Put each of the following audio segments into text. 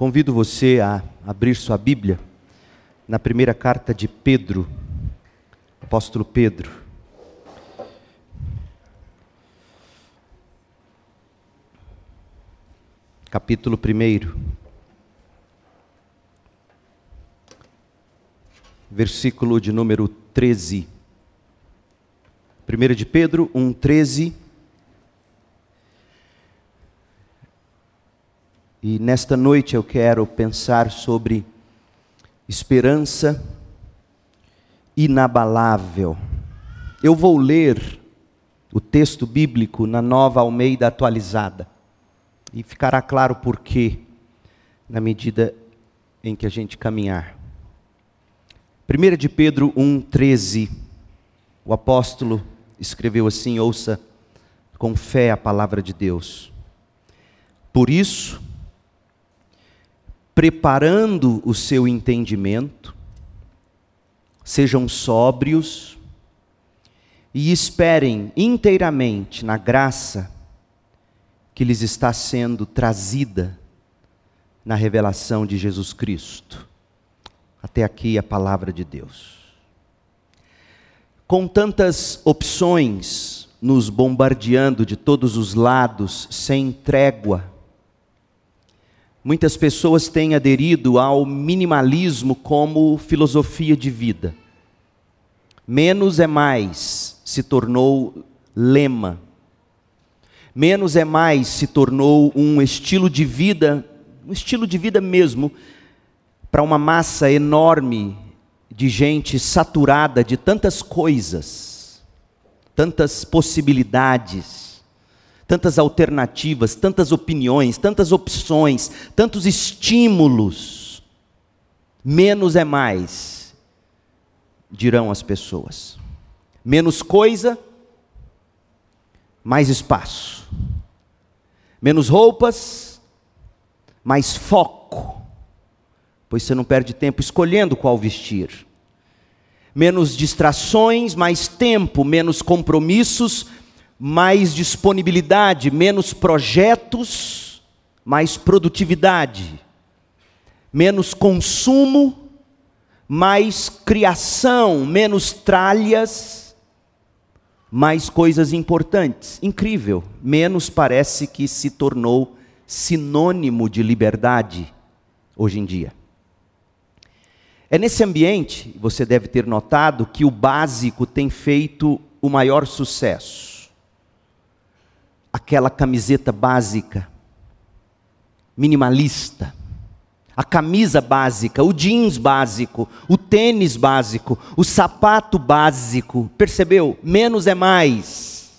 Convido você a abrir sua Bíblia na primeira carta de Pedro, apóstolo Pedro. Capítulo 1. Versículo de número 13. 1 de Pedro 1, 13. E nesta noite eu quero pensar sobre esperança inabalável. Eu vou ler o texto bíblico na nova Almeida atualizada. E ficará claro por quê, na medida em que a gente caminhar. 1 de Pedro 1,13, o apóstolo escreveu assim: ouça com fé a palavra de Deus. Por isso, preparando o seu entendimento, sejam sóbrios e esperem inteiramente na graça que lhes está sendo trazida na revelação de Jesus Cristo. Até aqui a palavra de Deus. Com tantas opções nos bombardeando de todos os lados, sem trégua, Muitas pessoas têm aderido ao minimalismo como filosofia de vida. Menos é mais se tornou lema. Menos é mais se tornou um estilo de vida, um estilo de vida mesmo, para uma massa enorme de gente saturada de tantas coisas, tantas possibilidades tantas alternativas, tantas opiniões, tantas opções, tantos estímulos. Menos é mais, dirão as pessoas. Menos coisa, mais espaço. Menos roupas, mais foco. Pois você não perde tempo escolhendo qual vestir. Menos distrações, mais tempo, menos compromissos, mais disponibilidade, menos projetos, mais produtividade, menos consumo, mais criação, menos tralhas, mais coisas importantes. Incrível, menos parece que se tornou sinônimo de liberdade hoje em dia. É nesse ambiente, você deve ter notado, que o básico tem feito o maior sucesso aquela camiseta básica, minimalista, a camisa básica, o jeans básico, o tênis básico, o sapato básico. Percebeu? Menos é mais.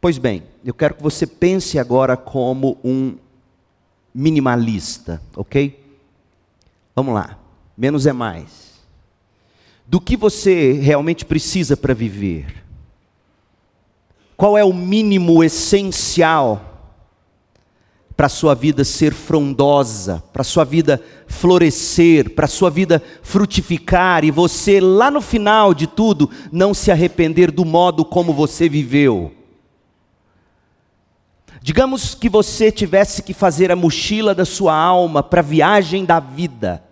Pois bem, eu quero que você pense agora como um minimalista, ok? Vamos lá. Menos é mais. Do que você realmente precisa para viver? Qual é o mínimo essencial para a sua vida ser frondosa, para a sua vida florescer, para a sua vida frutificar e você, lá no final de tudo, não se arrepender do modo como você viveu? Digamos que você tivesse que fazer a mochila da sua alma para a viagem da vida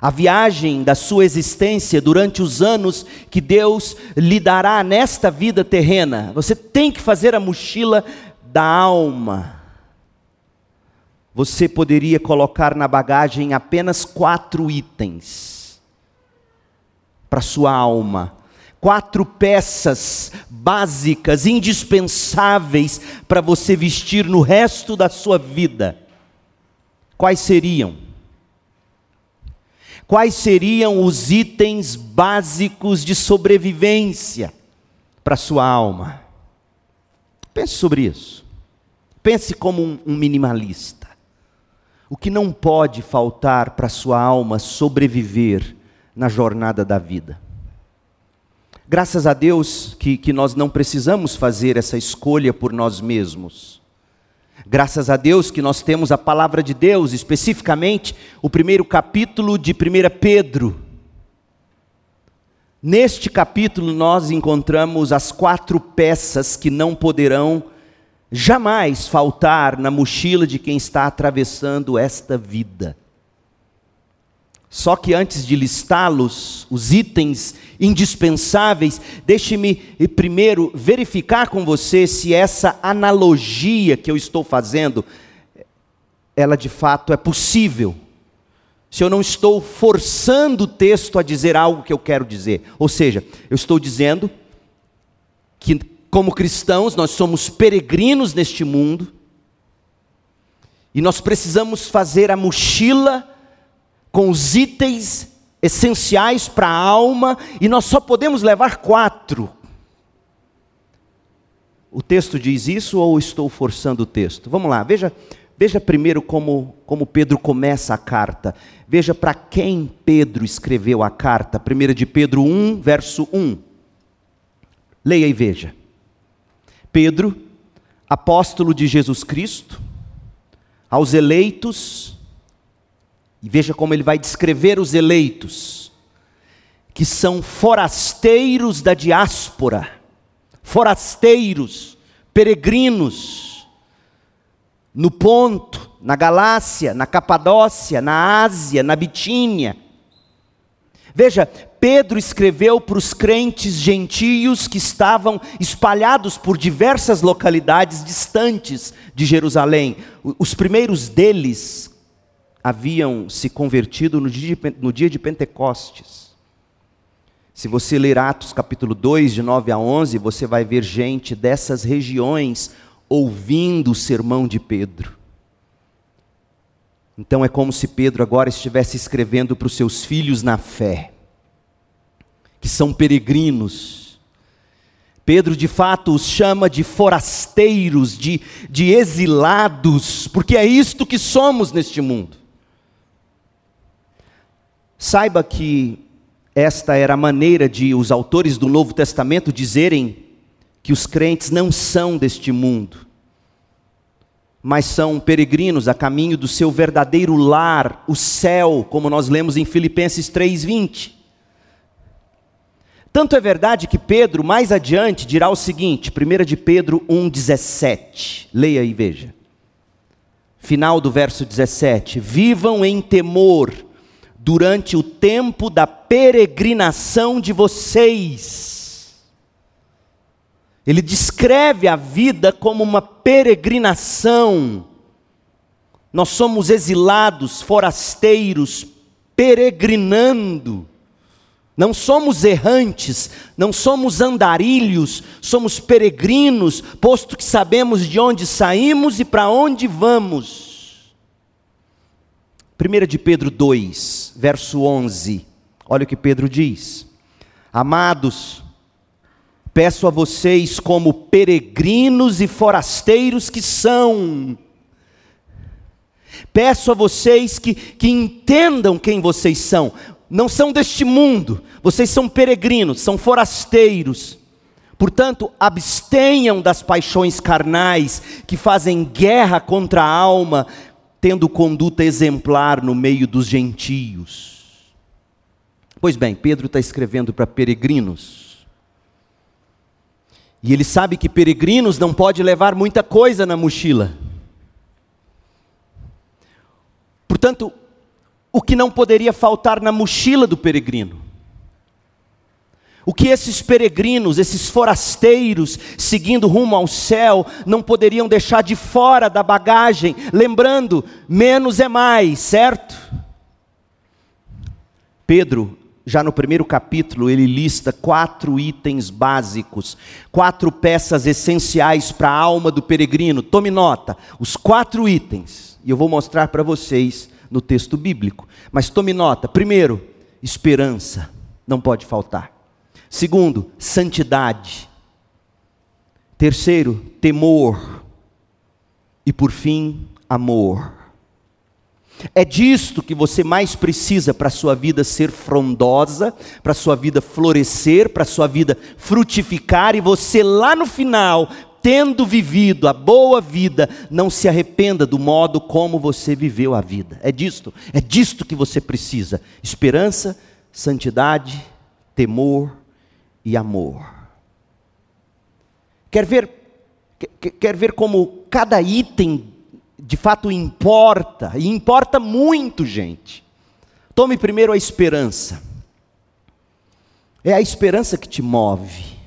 a viagem da sua existência durante os anos que Deus lhe dará nesta vida terrena. Você tem que fazer a mochila da alma. Você poderia colocar na bagagem apenas quatro itens para sua alma. Quatro peças básicas, indispensáveis para você vestir no resto da sua vida. Quais seriam? Quais seriam os itens básicos de sobrevivência para sua alma. Pense sobre isso. Pense como um, um minimalista. O que não pode faltar para sua alma sobreviver na jornada da vida. Graças a Deus que, que nós não precisamos fazer essa escolha por nós mesmos. Graças a Deus que nós temos a palavra de Deus, especificamente o primeiro capítulo de 1 Pedro. Neste capítulo nós encontramos as quatro peças que não poderão jamais faltar na mochila de quem está atravessando esta vida. Só que antes de listá-los, os itens indispensáveis, deixe-me primeiro verificar com você se essa analogia que eu estou fazendo, ela de fato é possível. Se eu não estou forçando o texto a dizer algo que eu quero dizer. Ou seja, eu estou dizendo que como cristãos, nós somos peregrinos neste mundo, e nós precisamos fazer a mochila com os itens essenciais para a alma, e nós só podemos levar quatro. O texto diz isso ou estou forçando o texto? Vamos lá, veja, veja primeiro como, como Pedro começa a carta. Veja para quem Pedro escreveu a carta. 1 de Pedro 1, verso 1. Leia e veja. Pedro, apóstolo de Jesus Cristo, aos eleitos, e veja como ele vai descrever os eleitos, que são forasteiros da diáspora, forasteiros, peregrinos, no Ponto, na Galácia, na Capadócia, na Ásia, na Bitínia. Veja, Pedro escreveu para os crentes gentios que estavam espalhados por diversas localidades distantes de Jerusalém. Os primeiros deles haviam se convertido no dia de, no dia de Pentecostes. Se você ler Atos capítulo 2, de 9 a 11, você vai ver gente dessas regiões ouvindo o sermão de Pedro. Então é como se Pedro agora estivesse escrevendo para os seus filhos na fé que são peregrinos. Pedro de fato os chama de forasteiros, de, de exilados, porque é isto que somos neste mundo. Saiba que esta era a maneira de os autores do Novo Testamento dizerem que os crentes não são deste mundo, mas são peregrinos a caminho do seu verdadeiro lar, o céu, como nós lemos em Filipenses 3:20. Tanto é verdade que Pedro, mais adiante, dirá o seguinte, 1 de Pedro 1,17. Leia e veja. Final do verso 17: Vivam em temor durante o tempo da peregrinação de vocês. Ele descreve a vida como uma peregrinação. Nós somos exilados, forasteiros, peregrinando. Não somos errantes, não somos andarilhos, somos peregrinos, posto que sabemos de onde saímos e para onde vamos. 1 de Pedro 2, verso 11, olha o que Pedro diz: Amados, peço a vocês, como peregrinos e forasteiros que são, peço a vocês que, que entendam quem vocês são. Não são deste mundo, vocês são peregrinos, são forasteiros. Portanto, abstenham das paixões carnais que fazem guerra contra a alma, tendo conduta exemplar no meio dos gentios. Pois bem, Pedro está escrevendo para peregrinos. E ele sabe que peregrinos não pode levar muita coisa na mochila. Portanto, o que não poderia faltar na mochila do peregrino. O que esses peregrinos, esses forasteiros, seguindo rumo ao céu, não poderiam deixar de fora da bagagem, lembrando, menos é mais, certo? Pedro, já no primeiro capítulo, ele lista quatro itens básicos, quatro peças essenciais para a alma do peregrino. Tome nota, os quatro itens, e eu vou mostrar para vocês no texto bíblico. Mas tome nota: primeiro, esperança, não pode faltar. Segundo, santidade. Terceiro, temor. E por fim, amor. É disto que você mais precisa para a sua vida ser frondosa, para a sua vida florescer, para a sua vida frutificar e você lá no final tendo vivido a boa vida, não se arrependa do modo como você viveu a vida. É disto, é disto que você precisa: esperança, santidade, temor e amor. Quer ver Quer ver como cada item de fato importa, e importa muito, gente. Tome primeiro a esperança. É a esperança que te move.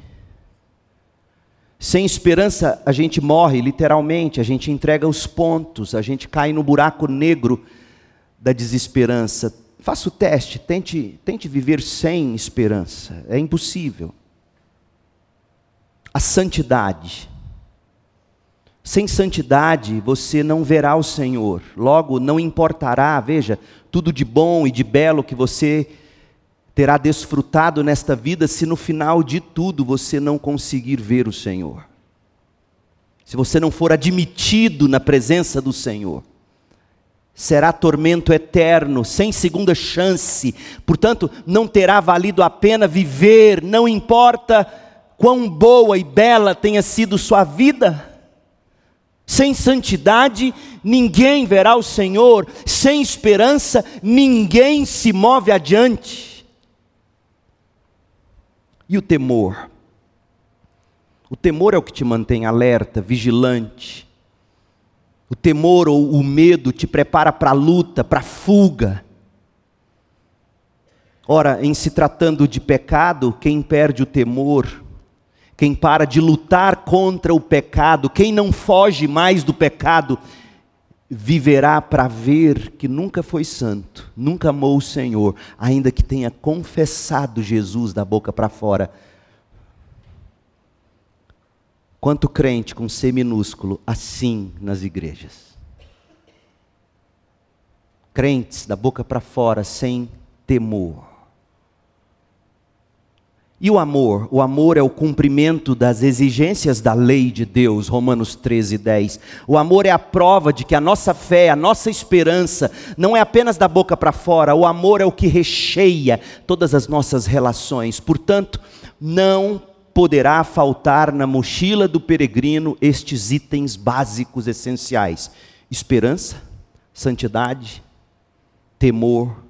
Sem esperança, a gente morre, literalmente, a gente entrega os pontos, a gente cai no buraco negro da desesperança. Faça o teste, tente, tente viver sem esperança, é impossível. A santidade. Sem santidade você não verá o Senhor, logo não importará, veja, tudo de bom e de belo que você terá desfrutado nesta vida, se no final de tudo você não conseguir ver o Senhor. Se você não for admitido na presença do Senhor, será tormento eterno, sem segunda chance, portanto, não terá valido a pena viver, não importa quão boa e bela tenha sido sua vida. Sem santidade, ninguém verá o Senhor. Sem esperança, ninguém se move adiante. E o temor? O temor é o que te mantém alerta, vigilante. O temor ou o medo te prepara para a luta, para a fuga. Ora, em se tratando de pecado, quem perde o temor quem para de lutar contra o pecado, quem não foge mais do pecado, viverá para ver que nunca foi santo, nunca amou o Senhor, ainda que tenha confessado Jesus da boca para fora. Quanto crente com C minúsculo, assim nas igrejas. Crentes da boca para fora, sem temor. E o amor? O amor é o cumprimento das exigências da lei de Deus, Romanos 13, 10. O amor é a prova de que a nossa fé, a nossa esperança, não é apenas da boca para fora, o amor é o que recheia todas as nossas relações. Portanto, não poderá faltar na mochila do peregrino estes itens básicos essenciais: esperança, santidade, temor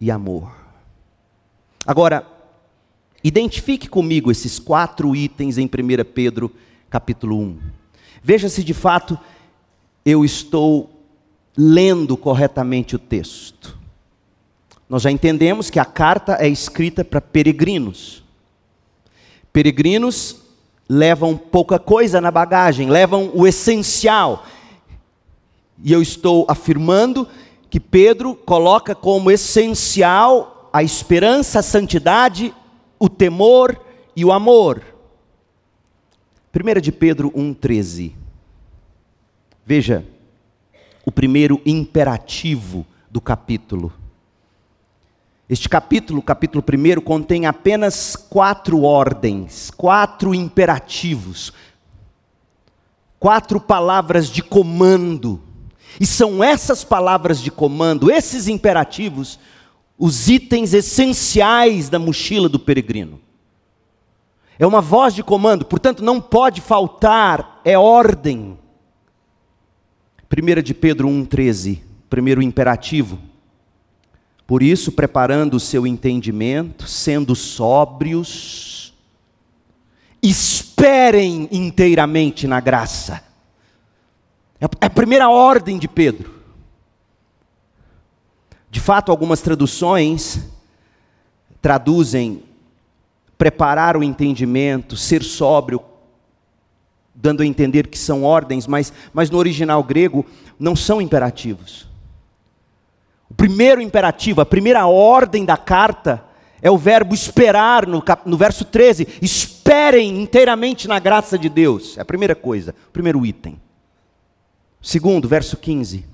e amor. Agora, Identifique comigo esses quatro itens em 1 Pedro capítulo 1. Veja se de fato eu estou lendo corretamente o texto. Nós já entendemos que a carta é escrita para peregrinos. Peregrinos levam pouca coisa na bagagem, levam o essencial. E eu estou afirmando que Pedro coloca como essencial a esperança, a santidade, o temor e o amor. 1 de Pedro 1,13. Veja o primeiro imperativo do capítulo. Este capítulo, capítulo 1, contém apenas quatro ordens, quatro imperativos, quatro palavras de comando. E são essas palavras de comando, esses imperativos, os itens essenciais da mochila do peregrino. É uma voz de comando, portanto não pode faltar, é ordem. 1 de Pedro 1,13, primeiro imperativo. Por isso, preparando o seu entendimento, sendo sóbrios, esperem inteiramente na graça. É a primeira ordem de Pedro. De fato, algumas traduções traduzem preparar o entendimento, ser sóbrio, dando a entender que são ordens, mas, mas no original grego não são imperativos. O primeiro imperativo, a primeira ordem da carta, é o verbo esperar, no, no verso 13. Esperem inteiramente na graça de Deus. É a primeira coisa, o primeiro item. Segundo, verso 15.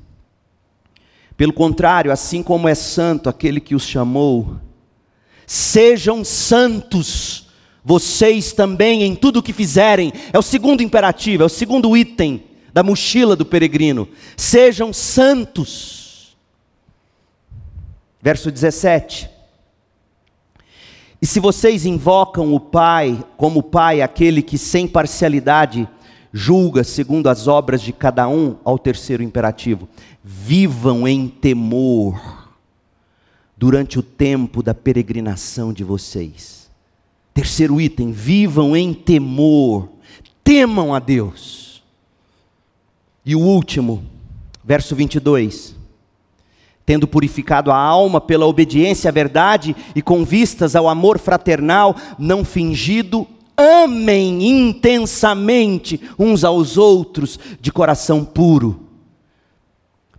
Pelo contrário, assim como é santo aquele que os chamou, sejam santos vocês também em tudo o que fizerem. É o segundo imperativo, é o segundo item da mochila do peregrino. Sejam santos. Verso 17. E se vocês invocam o Pai como Pai, aquele que sem parcialidade julga segundo as obras de cada um, ao terceiro imperativo. Vivam em temor durante o tempo da peregrinação de vocês. Terceiro item, vivam em temor. temam a Deus. E o último, verso 22. Tendo purificado a alma pela obediência à verdade e com vistas ao amor fraternal, não fingido, amem intensamente uns aos outros de coração puro.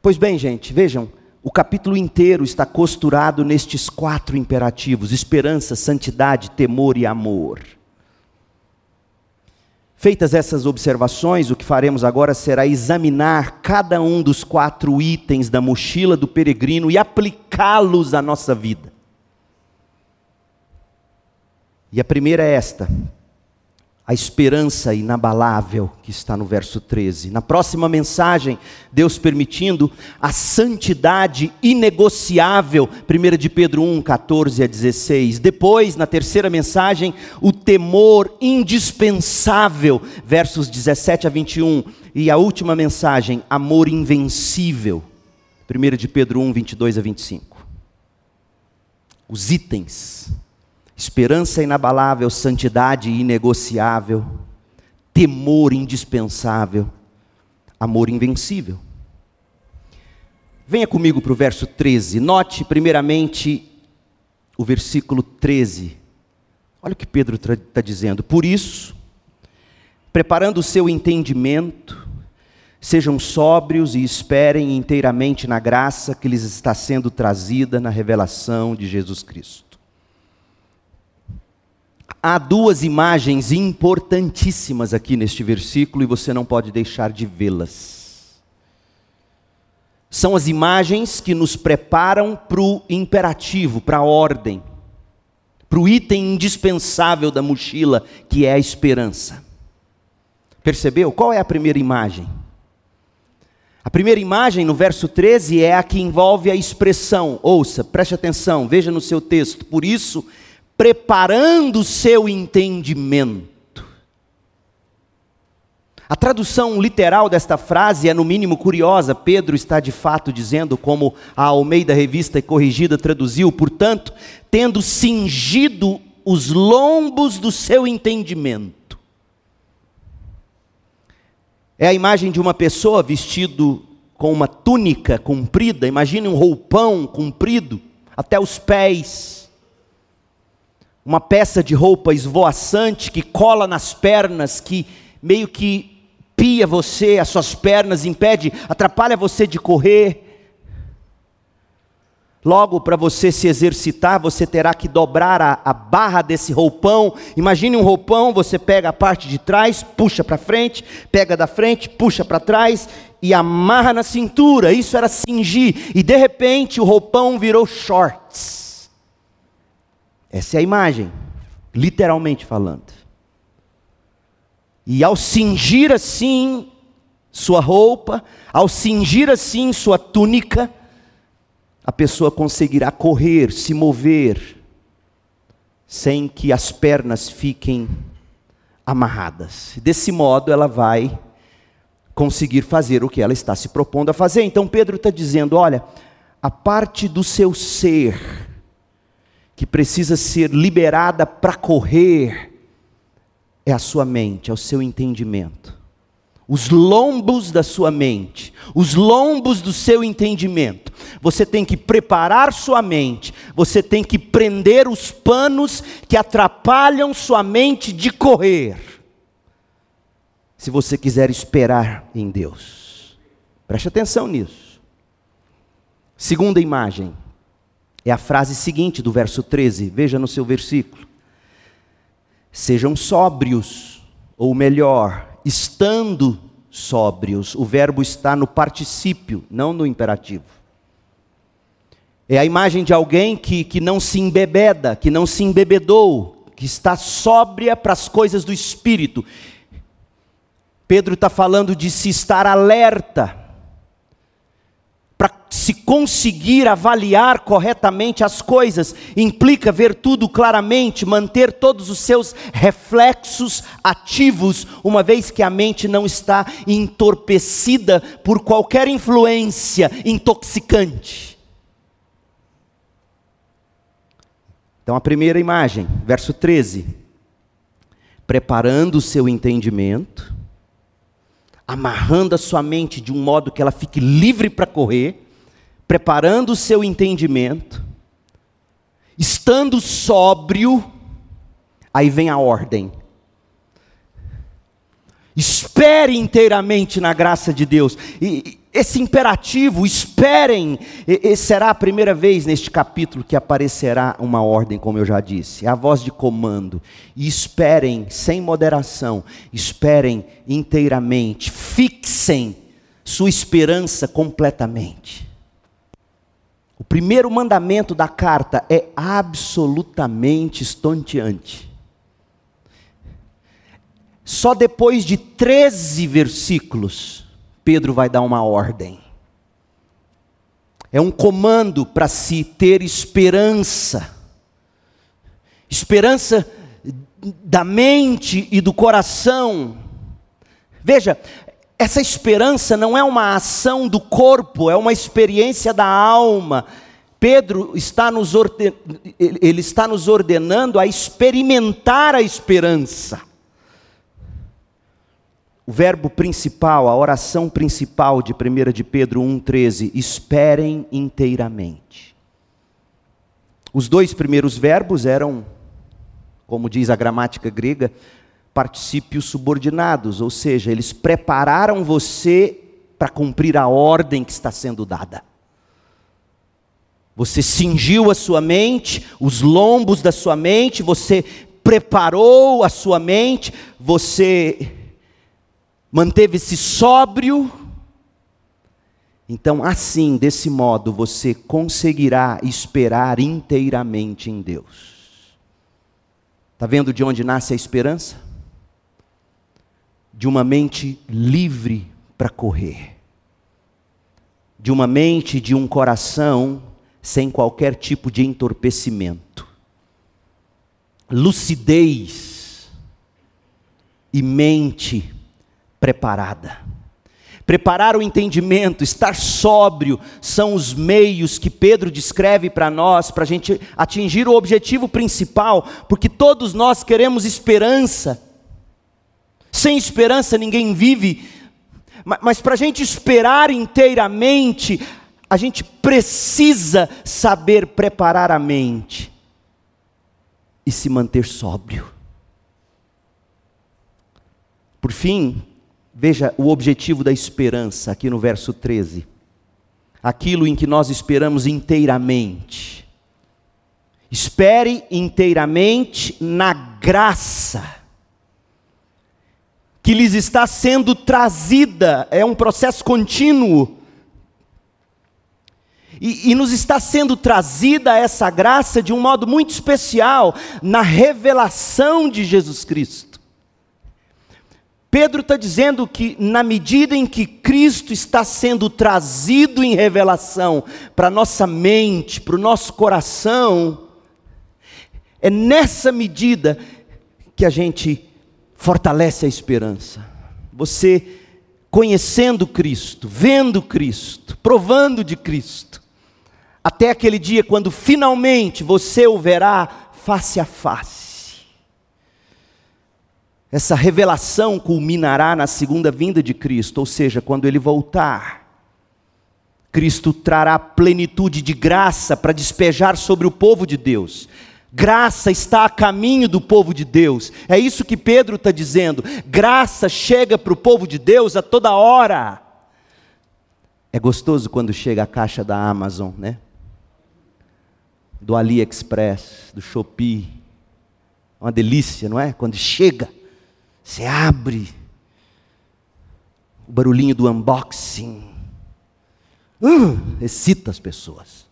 Pois bem, gente, vejam, o capítulo inteiro está costurado nestes quatro imperativos: esperança, santidade, temor e amor. Feitas essas observações, o que faremos agora será examinar cada um dos quatro itens da mochila do peregrino e aplicá-los à nossa vida. E a primeira é esta: a esperança inabalável que está no verso 13. Na próxima mensagem, Deus permitindo, a santidade inegociável, 1 de Pedro 1, 14 a 16. Depois, na terceira mensagem, o temor indispensável, versos 17 a 21. E a última mensagem, amor invencível, 1 de Pedro 1, 22 a 25. Os itens esperança inabalável, santidade inegociável, temor indispensável, amor invencível. Venha comigo para o verso 13. Note, primeiramente, o versículo 13. Olha o que Pedro está dizendo. Por isso, preparando o seu entendimento, sejam sóbrios e esperem inteiramente na graça que lhes está sendo trazida na revelação de Jesus Cristo. Há duas imagens importantíssimas aqui neste versículo e você não pode deixar de vê-las. São as imagens que nos preparam para o imperativo, para a ordem, para o item indispensável da mochila, que é a esperança. Percebeu? Qual é a primeira imagem? A primeira imagem, no verso 13, é a que envolve a expressão. Ouça, preste atenção, veja no seu texto. Por isso, preparando o seu entendimento. A tradução literal desta frase é no mínimo curiosa. Pedro está de fato dizendo, como a Almeida Revista Corrigida traduziu, portanto, tendo cingido os lombos do seu entendimento. É a imagem de uma pessoa vestido com uma túnica comprida, imagine um roupão comprido até os pés uma peça de roupa esvoaçante que cola nas pernas, que meio que pia você, as suas pernas, impede, atrapalha você de correr. Logo, para você se exercitar, você terá que dobrar a, a, barra desse roupão. Imagine um roupão, você pega a parte de trás, puxa para frente, pega da frente, puxa para trás e amarra na cintura. Isso era cingir. E de repente o roupão virou shorts. Essa é a imagem, literalmente falando. E ao cingir assim sua roupa, ao cingir assim sua túnica, a pessoa conseguirá correr, se mover, sem que as pernas fiquem amarradas. Desse modo, ela vai conseguir fazer o que ela está se propondo a fazer. Então, Pedro está dizendo: olha, a parte do seu ser que precisa ser liberada para correr é a sua mente, é o seu entendimento. Os lombos da sua mente, os lombos do seu entendimento. Você tem que preparar sua mente, você tem que prender os panos que atrapalham sua mente de correr. Se você quiser esperar em Deus, preste atenção nisso. Segunda imagem, é a frase seguinte do verso 13, veja no seu versículo. Sejam sóbrios, ou melhor, estando sóbrios. O verbo está no particípio, não no imperativo. É a imagem de alguém que, que não se embebeda, que não se embebedou, que está sóbria para as coisas do espírito. Pedro está falando de se estar alerta, se conseguir avaliar corretamente as coisas, implica ver tudo claramente, manter todos os seus reflexos ativos, uma vez que a mente não está entorpecida por qualquer influência intoxicante. Então, a primeira imagem, verso 13 preparando o seu entendimento, amarrando a sua mente de um modo que ela fique livre para correr, preparando o seu entendimento, estando sóbrio, aí vem a ordem. Espere inteiramente na graça de Deus. E esse imperativo, esperem, será a primeira vez neste capítulo que aparecerá uma ordem, como eu já disse, a voz de comando. E esperem sem moderação, esperem inteiramente, fixem sua esperança completamente. O primeiro mandamento da carta é absolutamente estonteante. Só depois de 13 versículos, Pedro vai dar uma ordem. É um comando para se ter esperança. Esperança da mente e do coração. Veja, essa esperança não é uma ação do corpo, é uma experiência da alma. Pedro está nos, ele está nos ordenando a experimentar a esperança o verbo principal, a oração principal de 1 de Pedro 1,13, esperem inteiramente. Os dois primeiros verbos eram, como diz a gramática grega, particípios subordinados, ou seja, eles prepararam você para cumprir a ordem que está sendo dada. Você cingiu a sua mente, os lombos da sua mente, você preparou a sua mente, você manteve-se sóbrio. Então, assim, desse modo, você conseguirá esperar inteiramente em Deus. Está vendo de onde nasce a esperança? De uma mente livre para correr, de uma mente, de um coração sem qualquer tipo de entorpecimento, lucidez e mente preparada. Preparar o entendimento, estar sóbrio, são os meios que Pedro descreve para nós, para a gente atingir o objetivo principal, porque todos nós queremos esperança. Sem esperança ninguém vive, mas para a gente esperar inteiramente, a gente precisa saber preparar a mente e se manter sóbrio. Por fim, Veja o objetivo da esperança aqui no verso 13. Aquilo em que nós esperamos inteiramente. Espere inteiramente na graça que lhes está sendo trazida, é um processo contínuo. E, e, nos está sendo trazida essa graça de um modo muito especial na revelação de Jesus Cristo. Pedro está dizendo que, na medida em que Cristo está sendo trazido em revelação para nossa mente, para o nosso coração, é nessa medida que a gente fortalece a esperança. Você conhecendo Cristo, vendo Cristo, provando de Cristo, até aquele dia quando finalmente você o verá face a face essa revelação culminará na segunda vinda de Cristo, ou seja, quando ele voltar. Cristo trará plenitude de graça para despejar sobre o povo de Deus. Graça está a caminho do povo de Deus. É isso que Pedro está dizendo. Graça chega para o povo de Deus a toda hora. É gostoso quando chega a caixa da Amazon, né? Do AliExpress, do Shopee. Uma delícia, não é? Quando chega. Você abre o barulhinho do unboxing. Uh, excita as pessoas.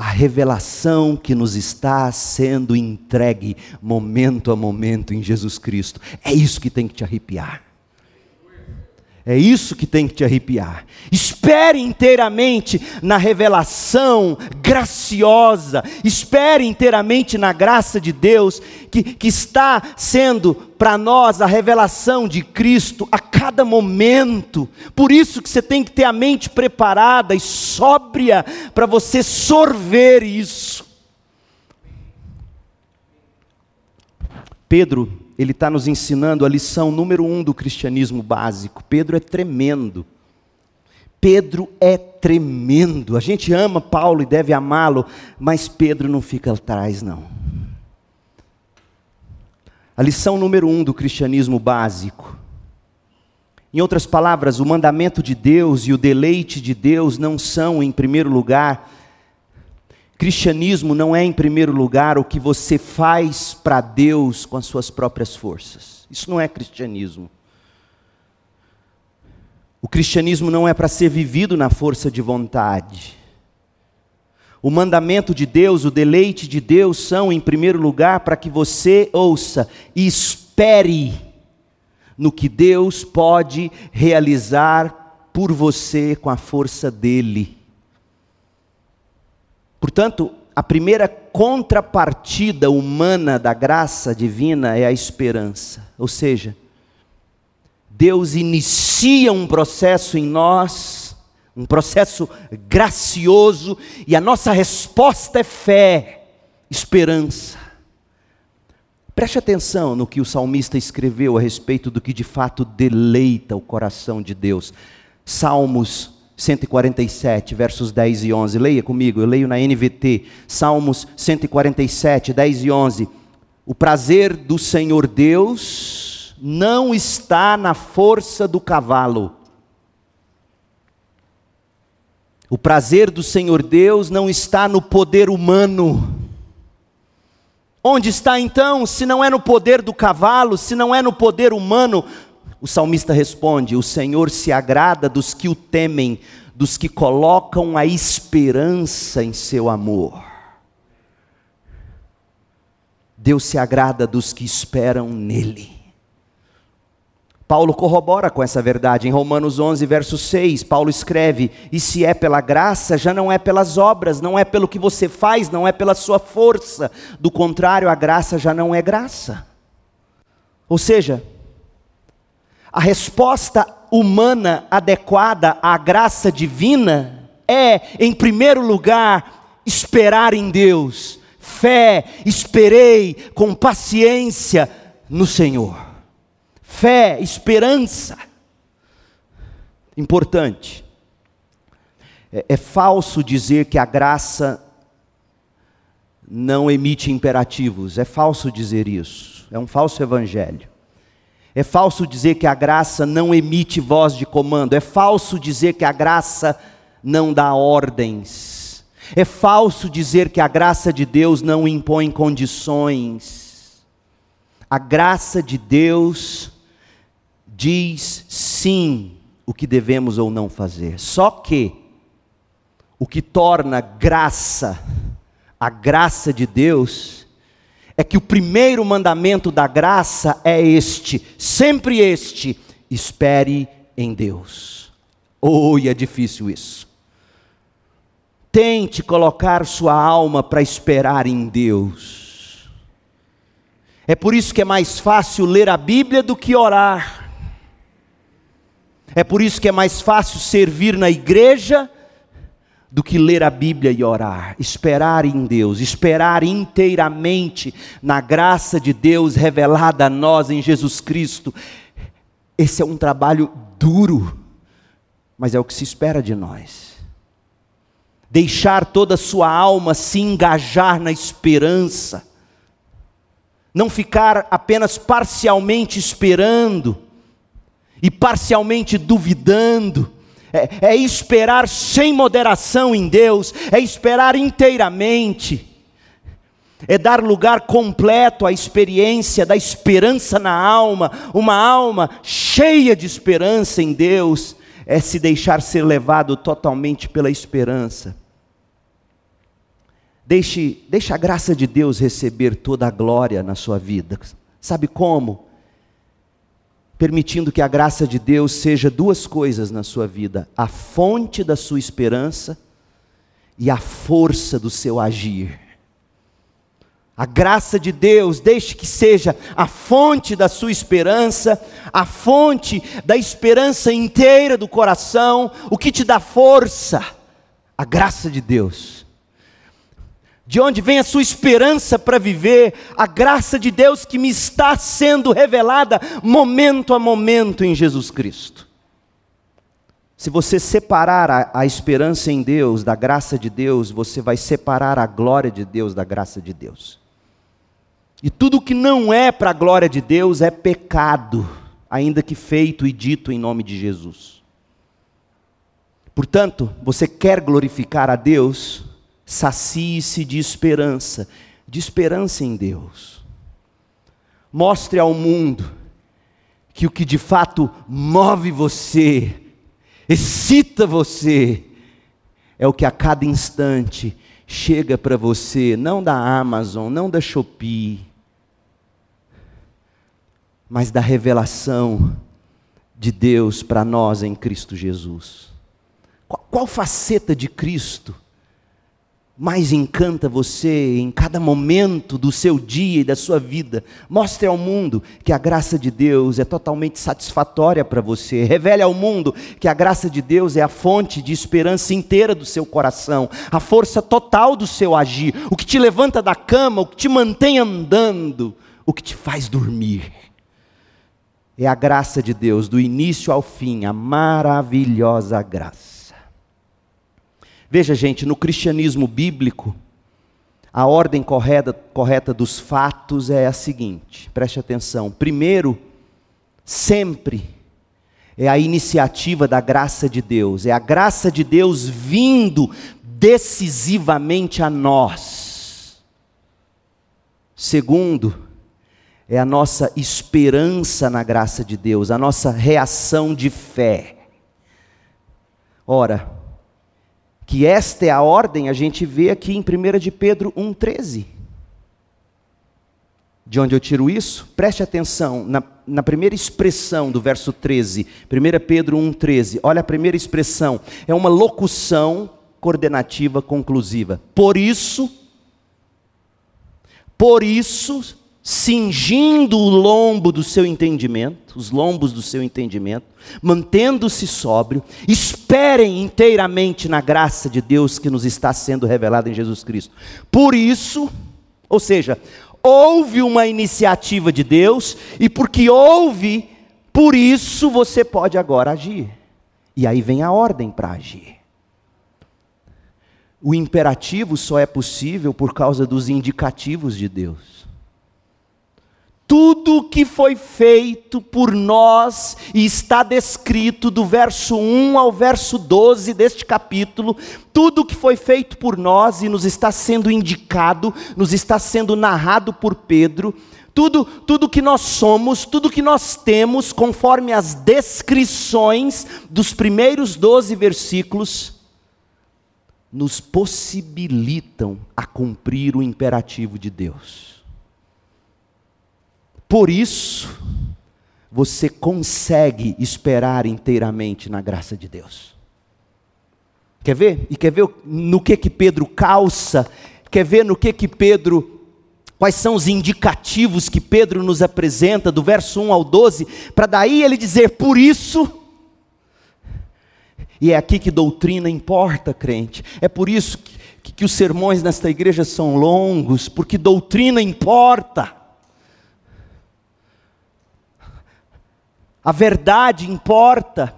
A revelação que nos está sendo entregue momento a momento em Jesus Cristo. É isso que tem que te arrepiar. É isso que tem que te arrepiar. Espere inteiramente na revelação graciosa, espere inteiramente na graça de Deus, que, que está sendo para nós a revelação de Cristo a cada momento. Por isso que você tem que ter a mente preparada e sóbria para você sorver isso. Pedro, ele está nos ensinando a lição número um do cristianismo básico. Pedro é tremendo. Pedro é tremendo. A gente ama Paulo e deve amá-lo, mas Pedro não fica atrás, não. A lição número um do cristianismo básico. Em outras palavras, o mandamento de Deus e o deleite de Deus não são, em primeiro lugar, Cristianismo não é, em primeiro lugar, o que você faz para Deus com as suas próprias forças. Isso não é cristianismo. O cristianismo não é para ser vivido na força de vontade. O mandamento de Deus, o deleite de Deus são, em primeiro lugar, para que você ouça e espere no que Deus pode realizar por você com a força dEle. Portanto, a primeira contrapartida humana da graça divina é a esperança. Ou seja, Deus inicia um processo em nós, um processo gracioso, e a nossa resposta é fé, esperança. Preste atenção no que o salmista escreveu a respeito do que de fato deleita o coração de Deus. Salmos 147, versos 10 e 11. Leia comigo, eu leio na NVT. Salmos 147, 10 e 11. O prazer do Senhor Deus não está na força do cavalo. O prazer do Senhor Deus não está no poder humano. Onde está então, se não é no poder do cavalo, se não é no poder humano, o salmista responde: O Senhor se agrada dos que o temem, dos que colocam a esperança em seu amor. Deus se agrada dos que esperam nele. Paulo corrobora com essa verdade. Em Romanos 11, verso 6, Paulo escreve: E se é pela graça, já não é pelas obras, não é pelo que você faz, não é pela sua força. Do contrário, a graça já não é graça. Ou seja, a resposta humana adequada à graça divina é, em primeiro lugar, esperar em Deus. Fé, esperei com paciência no Senhor. Fé, esperança. Importante. É, é falso dizer que a graça não emite imperativos. É falso dizer isso. É um falso evangelho. É falso dizer que a graça não emite voz de comando. É falso dizer que a graça não dá ordens. É falso dizer que a graça de Deus não impõe condições. A graça de Deus diz sim o que devemos ou não fazer. Só que o que torna graça a graça de Deus é que o primeiro mandamento da graça é este, sempre este: espere em Deus. Oh, e é difícil isso. Tente colocar sua alma para esperar em Deus. É por isso que é mais fácil ler a Bíblia do que orar. É por isso que é mais fácil servir na igreja do que ler a Bíblia e orar, esperar em Deus, esperar inteiramente na graça de Deus revelada a nós em Jesus Cristo. Esse é um trabalho duro, mas é o que se espera de nós. Deixar toda a sua alma se engajar na esperança, não ficar apenas parcialmente esperando e parcialmente duvidando, é, é esperar sem moderação em Deus, é esperar inteiramente, é dar lugar completo à experiência da esperança na alma, uma alma cheia de esperança em Deus, é se deixar ser levado totalmente pela esperança. Deixe, deixe a graça de Deus receber toda a glória na sua vida. Sabe como? Permitindo que a graça de Deus seja duas coisas na sua vida: a fonte da sua esperança e a força do seu agir. A graça de Deus, deixe que seja a fonte da sua esperança, a fonte da esperança inteira do coração, o que te dá força, a graça de Deus. De onde vem a sua esperança para viver a graça de Deus que me está sendo revelada momento a momento em Jesus Cristo? Se você separar a, a, esperança em Deus da graça de Deus, você vai separar a glória de Deus da graça de Deus. E tudo que não é para a glória de Deus é pecado, ainda que feito e dito em nome de Jesus. Portanto, você quer glorificar a Deus, sacie-se de esperança, de esperança em Deus. Mostre ao mundo que o que de fato move você, excita você, é o que a cada instante chega para você, não da Amazon, não da Shopee, mas da revelação de Deus para nós em Cristo Jesus. Qual, qual faceta de Cristo mais encanta você em cada momento do seu dia e da sua vida. Mostre ao mundo que a graça de Deus é totalmente satisfatória para você. Revele ao mundo que a graça de Deus é a fonte de esperança inteira do seu coração, a força total do seu agir, o que te levanta da cama, o que te mantém andando, o que te faz dormir. É a graça de Deus, do início ao fim, a maravilhosa graça. Veja, gente, no cristianismo bíblico, a ordem correta, correta dos fatos é a seguinte: preste atenção. Primeiro, sempre, é a iniciativa da graça de Deus, é a graça de Deus vindo decisivamente a nós. Segundo, é a nossa esperança na graça de Deus, a nossa reação de fé. Ora, que esta é a ordem, a gente vê aqui em 1 de Pedro 1,13. De onde eu tiro isso? Preste atenção na, na primeira expressão do verso 13, 1 Pedro 1,13. Olha a primeira expressão, é uma locução coordenativa conclusiva. Por isso, por isso, cingindo o lombo do seu entendimento, os lombos do seu entendimento, mantendo-se sóbrio, esperem inteiramente na graça de Deus que nos está sendo revelada em Jesus Cristo. Por isso, ou seja, houve uma iniciativa de Deus, e porque houve, por isso você pode agora agir. E aí vem a ordem para agir. O imperativo só é possível por causa dos indicativos de Deus tudo que foi feito por nós e está descrito do verso 1 ao verso 12 deste capítulo, tudo que foi feito por nós e nos está sendo indicado, nos está sendo narrado por Pedro, tudo, tudo que nós somos, tudo que nós temos, conforme as descrições dos primeiros 12 versículos, nos possibilitam a cumprir o imperativo de Deus. Por isso, você consegue esperar inteiramente na graça de Deus. Quer ver? E quer ver no que que Pedro calça? Quer ver no que que Pedro quais são os indicativos que Pedro nos apresenta do verso 1 ao 12, para daí ele dizer: "Por isso e é aqui que doutrina importa, crente. É por isso que, que, que os sermões nesta igreja são longos, porque doutrina importa. A verdade importa.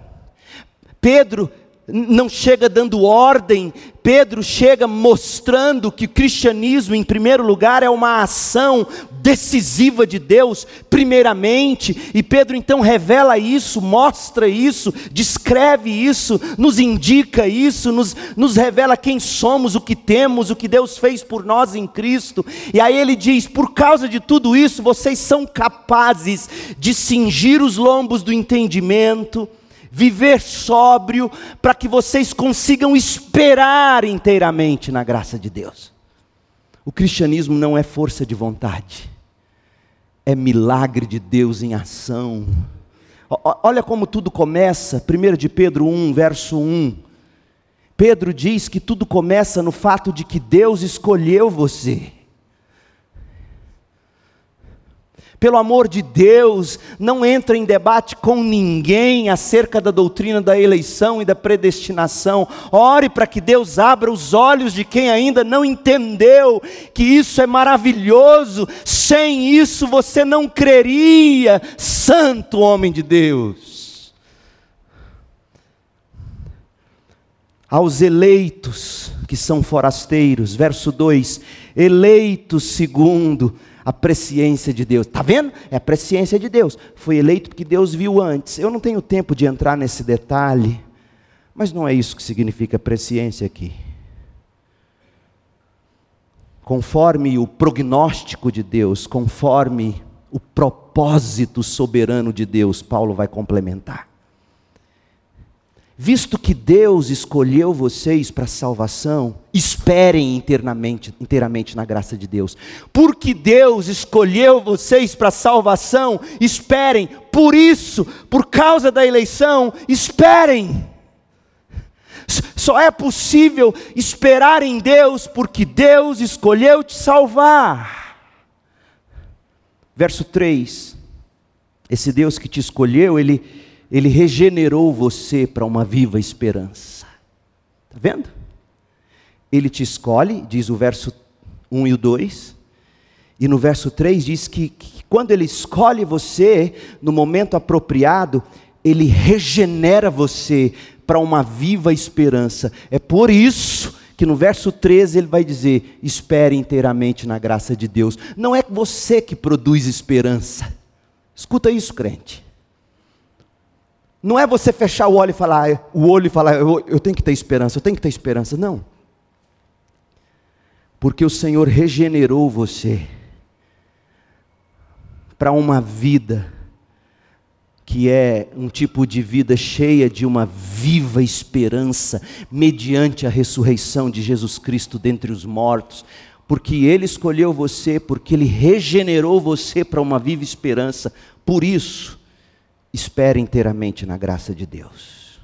Pedro não chega dando ordem, Pedro chega mostrando que o cristianismo, em primeiro lugar, é uma ação decisiva de Deus, primeiramente, e Pedro então revela isso, mostra isso, descreve isso, nos indica isso, nos, nos revela quem somos, o que temos, o que Deus fez por nós em Cristo, e aí ele diz: por causa de tudo isso, vocês são capazes de cingir os lombos do entendimento, viver sóbrio, para que vocês consigam esperar inteiramente na graça de Deus. O cristianismo não é força de vontade, é milagre de Deus em ação. Olha como tudo começa, 1 de Pedro 1, verso 1. Pedro diz que tudo começa no fato de que Deus escolheu você. Pelo amor de Deus, não entre em debate com ninguém acerca da doutrina da eleição e da predestinação. Ore para que Deus abra os olhos de quem ainda não entendeu que isso é maravilhoso. Sem isso você não creria, santo homem de Deus. Aos eleitos que são forasteiros, verso 2: eleitos segundo a presciência de Deus. Está vendo? É a presciência de Deus. Foi eleito porque Deus viu antes. Eu não tenho tempo de entrar nesse detalhe, mas não é isso que significa presciência aqui. Conforme o prognóstico de Deus, conforme o propósito soberano de Deus, Paulo vai complementar. Visto que Deus escolheu vocês para salvação, esperem inteiramente, inteiramente na graça de Deus. Porque Deus escolheu vocês para salvação, esperem. Por isso, por causa da eleição, esperem. Só é possível esperar em Deus porque Deus escolheu te salvar. Verso 3. Esse Deus que te escolheu, ele ele regenerou você para uma viva esperança. Está vendo? Ele te escolhe, diz o verso 1 e o 2. E no verso 3 diz que, que quando ele escolhe você, no momento apropriado, ele regenera você para uma viva esperança. É por isso que no verso 13 ele vai dizer: espere inteiramente na graça de Deus. Não é você que produz esperança. Escuta isso, crente. Não é você fechar o olho e falar, o olho e falar, eu, eu tenho que ter esperança, eu tenho que ter esperança. Não. Porque o Senhor regenerou você para uma vida que é um tipo de vida cheia de uma viva esperança, mediante a ressurreição de Jesus Cristo dentre os mortos, porque Ele escolheu você, porque Ele regenerou você para uma viva esperança, por isso, espere inteiramente na graça de Deus.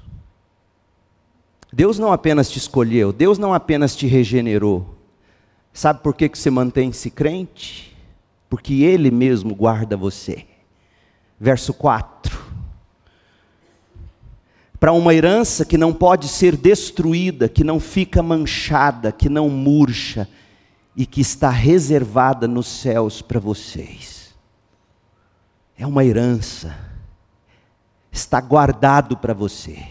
Deus não apenas te escolheu, Deus não apenas te regenerou. Sabe por que, que você mantém-se crente? Porque Ele mesmo guarda você. Verso 4. Para uma herança que não pode ser destruída, que não fica manchada, que não murcha e que está reservada nos céus para vocês. É uma herança está guardado para você.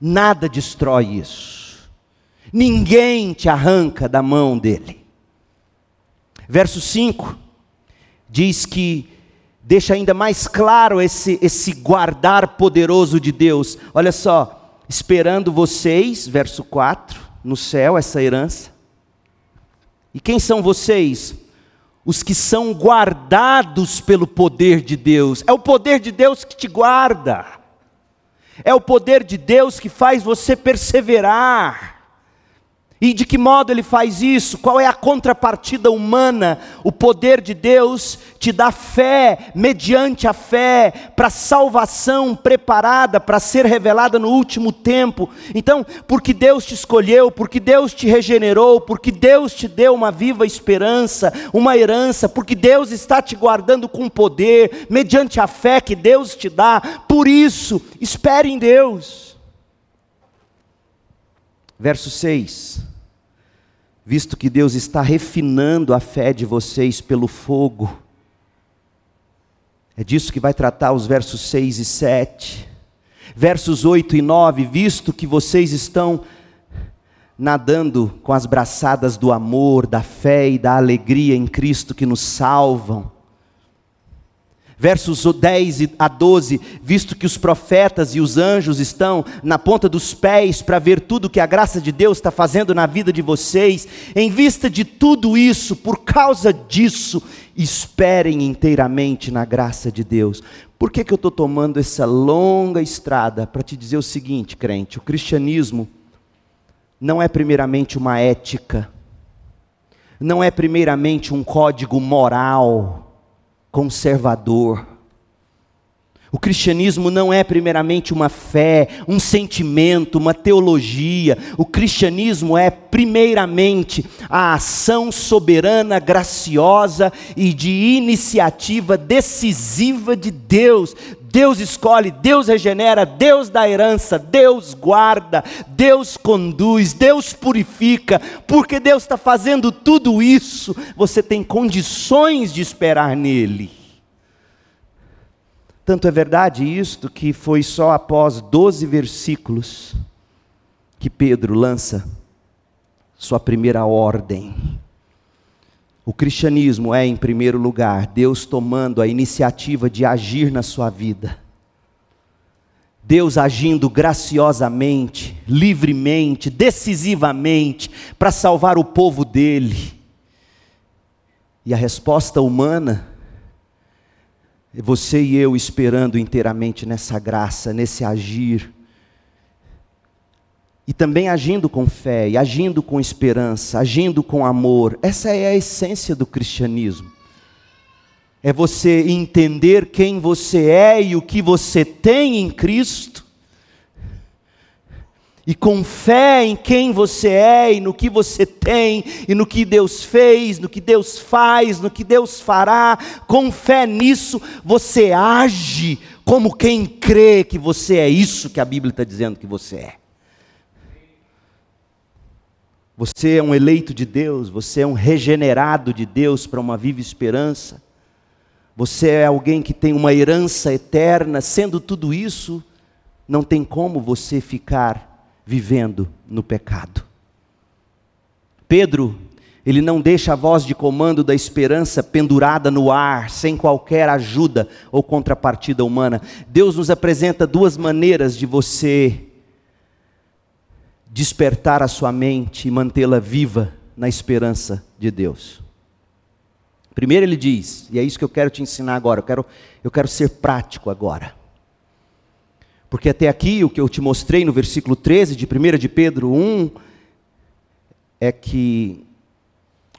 Nada destrói isso. Ninguém te arranca da mão dele. Verso 5 diz que deixa ainda mais claro esse, esse guardar poderoso de Deus. Olha só, esperando vocês, verso 4, no céu, essa herança. E quem são vocês? Os que são guardados pelo poder de Deus. É o poder de Deus que te guarda. É o poder de Deus que faz você perseverar. E de que modo ele faz isso? Qual é a contrapartida humana? O poder de Deus te dá fé, mediante a fé, para salvação preparada para ser revelada no último tempo. Então, porque Deus te escolheu, porque Deus te regenerou, porque Deus te deu uma viva esperança, uma herança, porque Deus está te guardando com poder, mediante a fé que Deus te dá, por isso, espere em Deus. Verso 6: Visto que Deus está refinando a fé de vocês pelo fogo, é disso que vai tratar os versos 6 e 7. Versos 8 e 9: Visto que vocês estão nadando com as braçadas do amor, da fé e da alegria em Cristo que nos salvam, versos 10 a 12, visto que os profetas e os anjos estão na ponta dos pés para ver tudo que a graça de Deus está fazendo na vida de vocês, em vista de tudo isso, por causa disso, esperem inteiramente na graça de Deus. Por que, que eu estou tomando essa longa estrada? Para te dizer o seguinte, crente: o cristianismo não é primeiramente uma ética, não é primeiramente um código moral, conservador. O cristianismo não é primeiramente uma fé, um sentimento, uma teologia. O cristianismo é primeiramente a ação soberana, graciosa e de iniciativa decisiva de Deus. Deus escolhe, Deus regenera, Deus dá herança, Deus guarda, Deus conduz, Deus purifica. Porque Deus está fazendo tudo isso, você tem condições de esperar nele. Tanto é verdade isto que foi só após 12 versículos que Pedro lança sua primeira ordem. O cristianismo é, em primeiro lugar, Deus tomando a iniciativa de agir na sua vida. Deus agindo graciosamente, livremente, decisivamente, para salvar o povo dele. E a resposta humana você e eu esperando inteiramente nessa graça, nesse agir. E também agindo com fé, e agindo com esperança, agindo com amor. Essa é a essência do cristianismo. É você entender quem você é e o que você tem em Cristo e com fé em quem você é e no que você tem, e no que Deus fez, no que Deus faz, no que Deus fará, com fé nisso, você age como quem crê que você é isso que a Bíblia está dizendo que você é. Você é um eleito de Deus, você é um regenerado de Deus para uma viva esperança. Você é alguém que tem uma herança eterna, sendo tudo isso, não tem como você ficar vivendo no pecado. Pedro, ele não deixa a voz de comando da esperança pendurada no ar, sem qualquer ajuda ou contrapartida humana. Deus nos apresenta duas maneiras de você despertar a sua mente e mantê-la viva na esperança de Deus. Primeiro ele diz, e é isso que eu quero te ensinar agora, eu quero, eu quero ser prático agora. Porque até aqui o que eu te mostrei no versículo 13 de 1 de Pedro 1 é que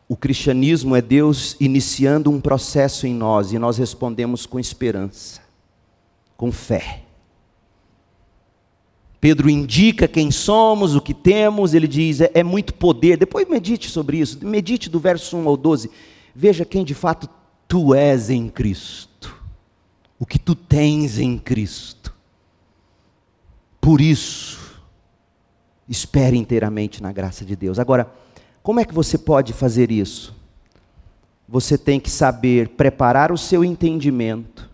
o cristianismo é Deus iniciando um processo em nós e nós respondemos com esperança, com fé. Pedro indica quem somos, o que temos, ele diz, é, é, muito poder. Depois medite sobre isso, medite do verso 1 ao 12. Veja quem de fato tu és em Cristo, o que tu tens em Cristo. Por isso, espere inteiramente na graça de Deus. Agora, como é que você pode fazer isso? Você tem que saber preparar o seu entendimento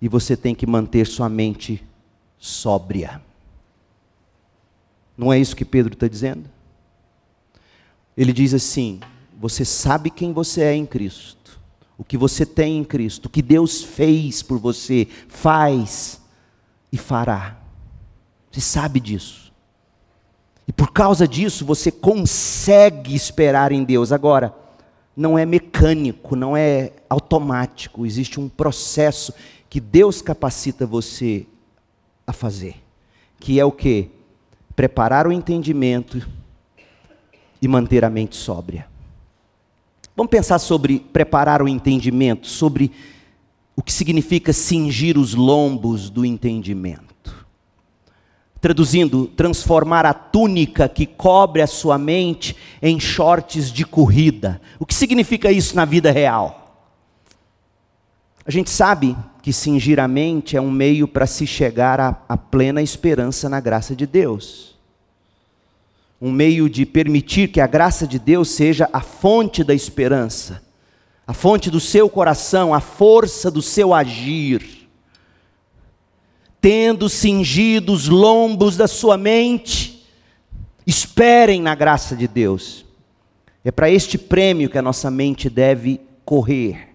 e você tem que manter sua mente sóbria. Não é isso que Pedro está dizendo? Ele diz assim: você sabe quem você é em Cristo, o que você tem em Cristo, o que Deus fez por você, faz e fará. Você sabe disso. E por causa disso você consegue esperar em Deus. Agora, não é mecânico, não é automático, existe um processo que Deus capacita você a fazer, que é o que? Preparar o entendimento e manter a mente sóbria. Vamos pensar sobre preparar o entendimento, sobre o que significa cingir os lombos do entendimento. Traduzindo, transformar a túnica que cobre a sua mente em shorts de corrida. O que significa isso na vida real? A gente sabe que cingir a mente é um meio para se chegar à, à plena esperança na graça de Deus. Um meio de permitir que a graça de Deus seja a fonte da esperança, a fonte do seu coração, a força do seu agir tendo cingido os lombos da sua mente, esperem na graça de Deus. É para este prêmio que a nossa mente deve correr.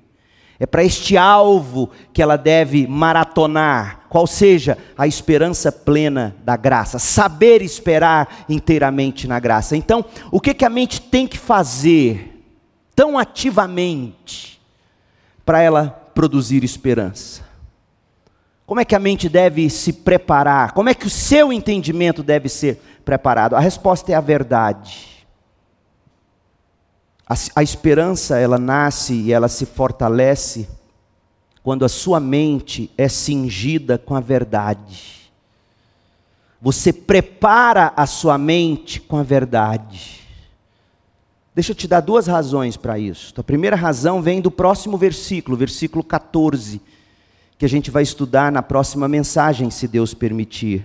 É para este alvo que ela deve maratonar, qual seja a esperança plena da graça, saber esperar inteiramente na graça. Então, o que, que a mente tem que fazer tão ativamente para ela produzir esperança? Como é que a mente deve se preparar? Como é que o seu entendimento deve ser preparado? A resposta é a verdade. A, a esperança, ela nasce e ela se fortalece quando a sua mente é cingida com a verdade. Você prepara a sua mente com a verdade. Deixa eu te dar duas razões para isso. A primeira razão vem do próximo versículo, versículo 14, que a gente vai estudar na próxima mensagem, se Deus permitir.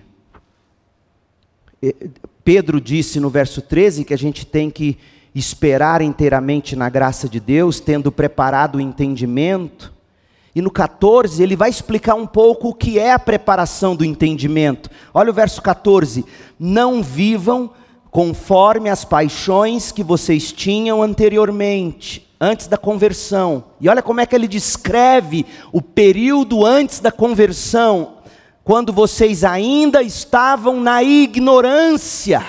Pedro disse no verso 13 que a gente tem que esperar inteiramente na graça de Deus, tendo preparado o entendimento. E no 14 ele vai explicar um pouco o que é a preparação do entendimento. Olha o verso 14: Não vivam conforme as paixões que vocês tinham anteriormente, antes da conversão. E olha como é que ele descreve o período antes da conversão, quando vocês ainda estavam na ignorância.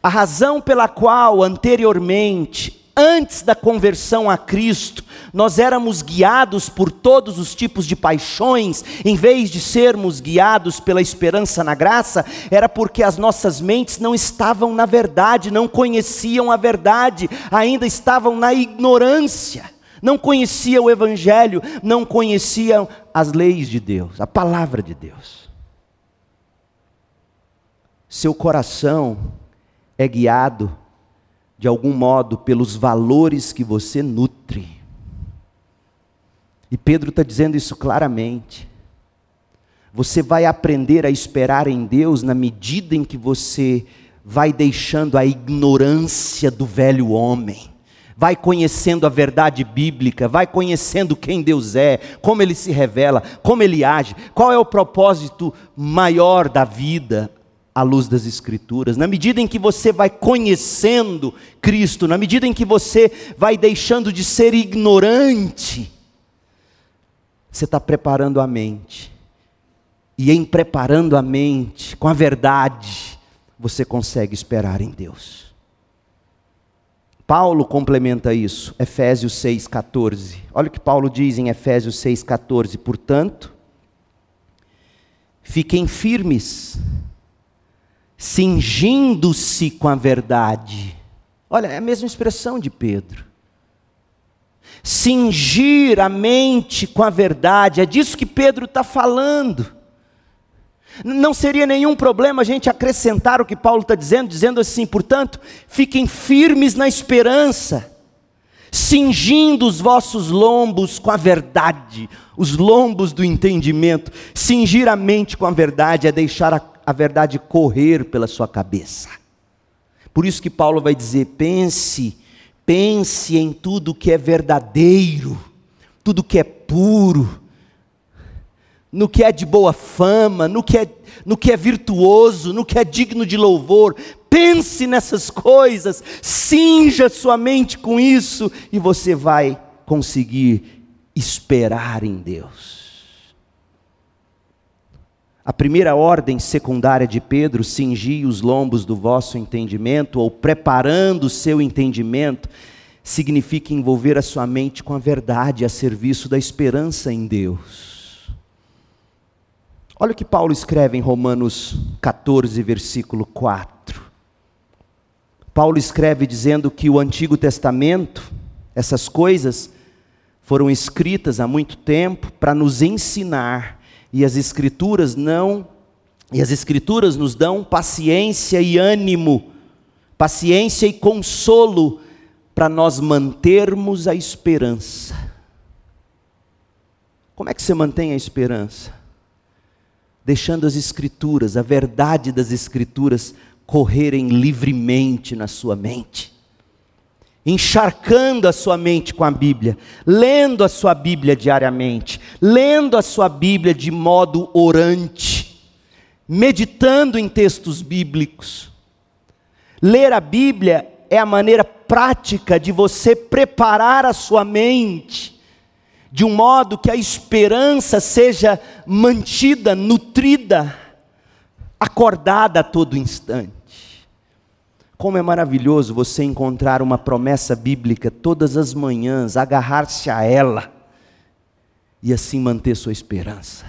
A razão pela qual anteriormente, antes da conversão a Cristo, nós éramos guiados por todos os tipos de paixões, em vez de sermos guiados pela esperança na graça, era porque as nossas mentes não estavam na verdade, não conheciam a verdade, ainda estavam na ignorância, não conheciam o Evangelho, não conheciam as leis de Deus, a palavra de Deus. Seu coração é guiado, de algum modo, pelos valores que você nutre. E Pedro está dizendo isso claramente. Você vai aprender a esperar em Deus na medida em que você vai deixando a ignorância do velho homem, vai conhecendo a verdade bíblica, vai conhecendo quem Deus é, como ele se revela, como ele age, qual é o propósito maior da vida, à luz das Escrituras, na medida em que você vai conhecendo Cristo, na medida em que você vai deixando de ser ignorante, você está preparando a mente, e em preparando a mente com a verdade, você consegue esperar em Deus. Paulo complementa isso, Efésios 6,14. Olha o que Paulo diz em Efésios 6,14: portanto, fiquem firmes, cingindo-se com a verdade. Olha, é a mesma expressão de Pedro. Cingir a mente com a verdade, é disso que Pedro está falando. Não seria nenhum problema a gente acrescentar o que Paulo está dizendo, dizendo assim, portanto, fiquem firmes na esperança, cingindo os vossos lombos com a verdade, os lombos do entendimento. Cingir a mente com a verdade é deixar a a verdade correr pela sua cabeça. Por isso que Paulo vai dizer: pense, pense em tudo que é verdadeiro, tudo que é puro, no que é de boa fama, no que é, no que é virtuoso, no que é digno de louvor. Pense nessas coisas, cinja sua mente com isso e você vai conseguir esperar em Deus. A primeira ordem secundária de Pedro, cingir os lombos do vosso entendimento, ou preparando o seu entendimento, significa envolver a sua mente com a verdade a serviço da esperança em Deus. Olha o que Paulo escreve em Romanos 14, versículo 4. Paulo escreve dizendo que o Antigo Testamento, essas coisas, foram escritas há muito tempo para nos ensinar e as escrituras não e as escrituras nos dão paciência e ânimo, paciência e consolo para nós mantermos a esperança. Como é que você mantém a esperança? Deixando as escrituras, a verdade das escrituras correrem livremente na sua mente encharcando a sua mente com a Bíblia, lendo a sua Bíblia diariamente, lendo a sua Bíblia de modo orante, meditando em textos bíblicos. Ler a Bíblia é a maneira prática de você preparar a sua mente de um modo que a esperança seja mantida, nutrida, acordada a todo instante. Como é maravilhoso você encontrar uma promessa bíblica todas as manhãs, agarrar-se a ela e assim manter sua esperança.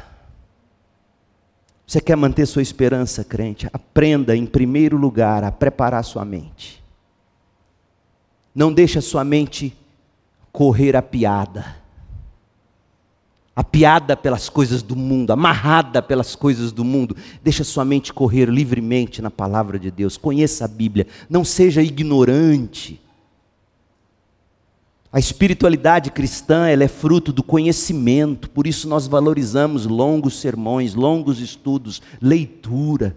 Você quer manter sua esperança, crente? Aprenda em primeiro lugar a preparar sua mente. Não deixe a sua mente correr a piada. A piada pelas coisas do mundo, amarrada pelas coisas do mundo. Deixa sua mente correr livremente na palavra de Deus. Conheça a Bíblia. Não seja ignorante. A espiritualidade cristã ela é fruto do conhecimento, por isso nós valorizamos longos sermões, longos estudos, leitura.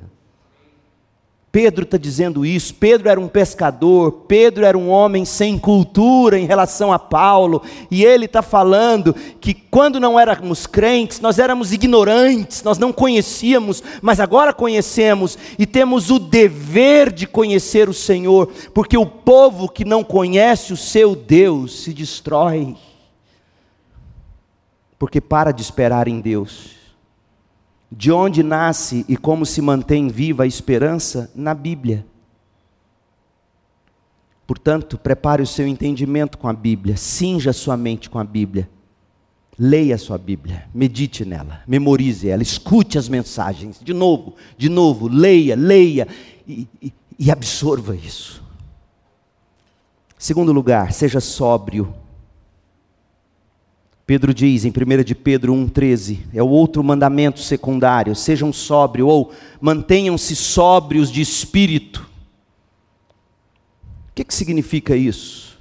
Pedro está dizendo isso. Pedro era um pescador, Pedro era um homem sem cultura em relação a Paulo, e ele está falando que quando não éramos crentes, nós éramos ignorantes, nós não conhecíamos, mas agora conhecemos e temos o dever de conhecer o Senhor, porque o povo que não conhece o seu Deus se destrói, porque para de esperar em Deus. De onde nasce e como se mantém viva a esperança? Na Bíblia. Portanto, prepare o seu entendimento com a Bíblia, cinja sua mente com a Bíblia. Leia a sua Bíblia, medite nela, memorize ela, escute as mensagens, de novo, de novo, leia, leia e, e, e absorva isso. Segundo lugar, seja sóbrio Pedro diz em 1 de Pedro 1,13, é o outro mandamento secundário: sejam sóbrios ou mantenham-se sóbrios de espírito. O que, que significa isso?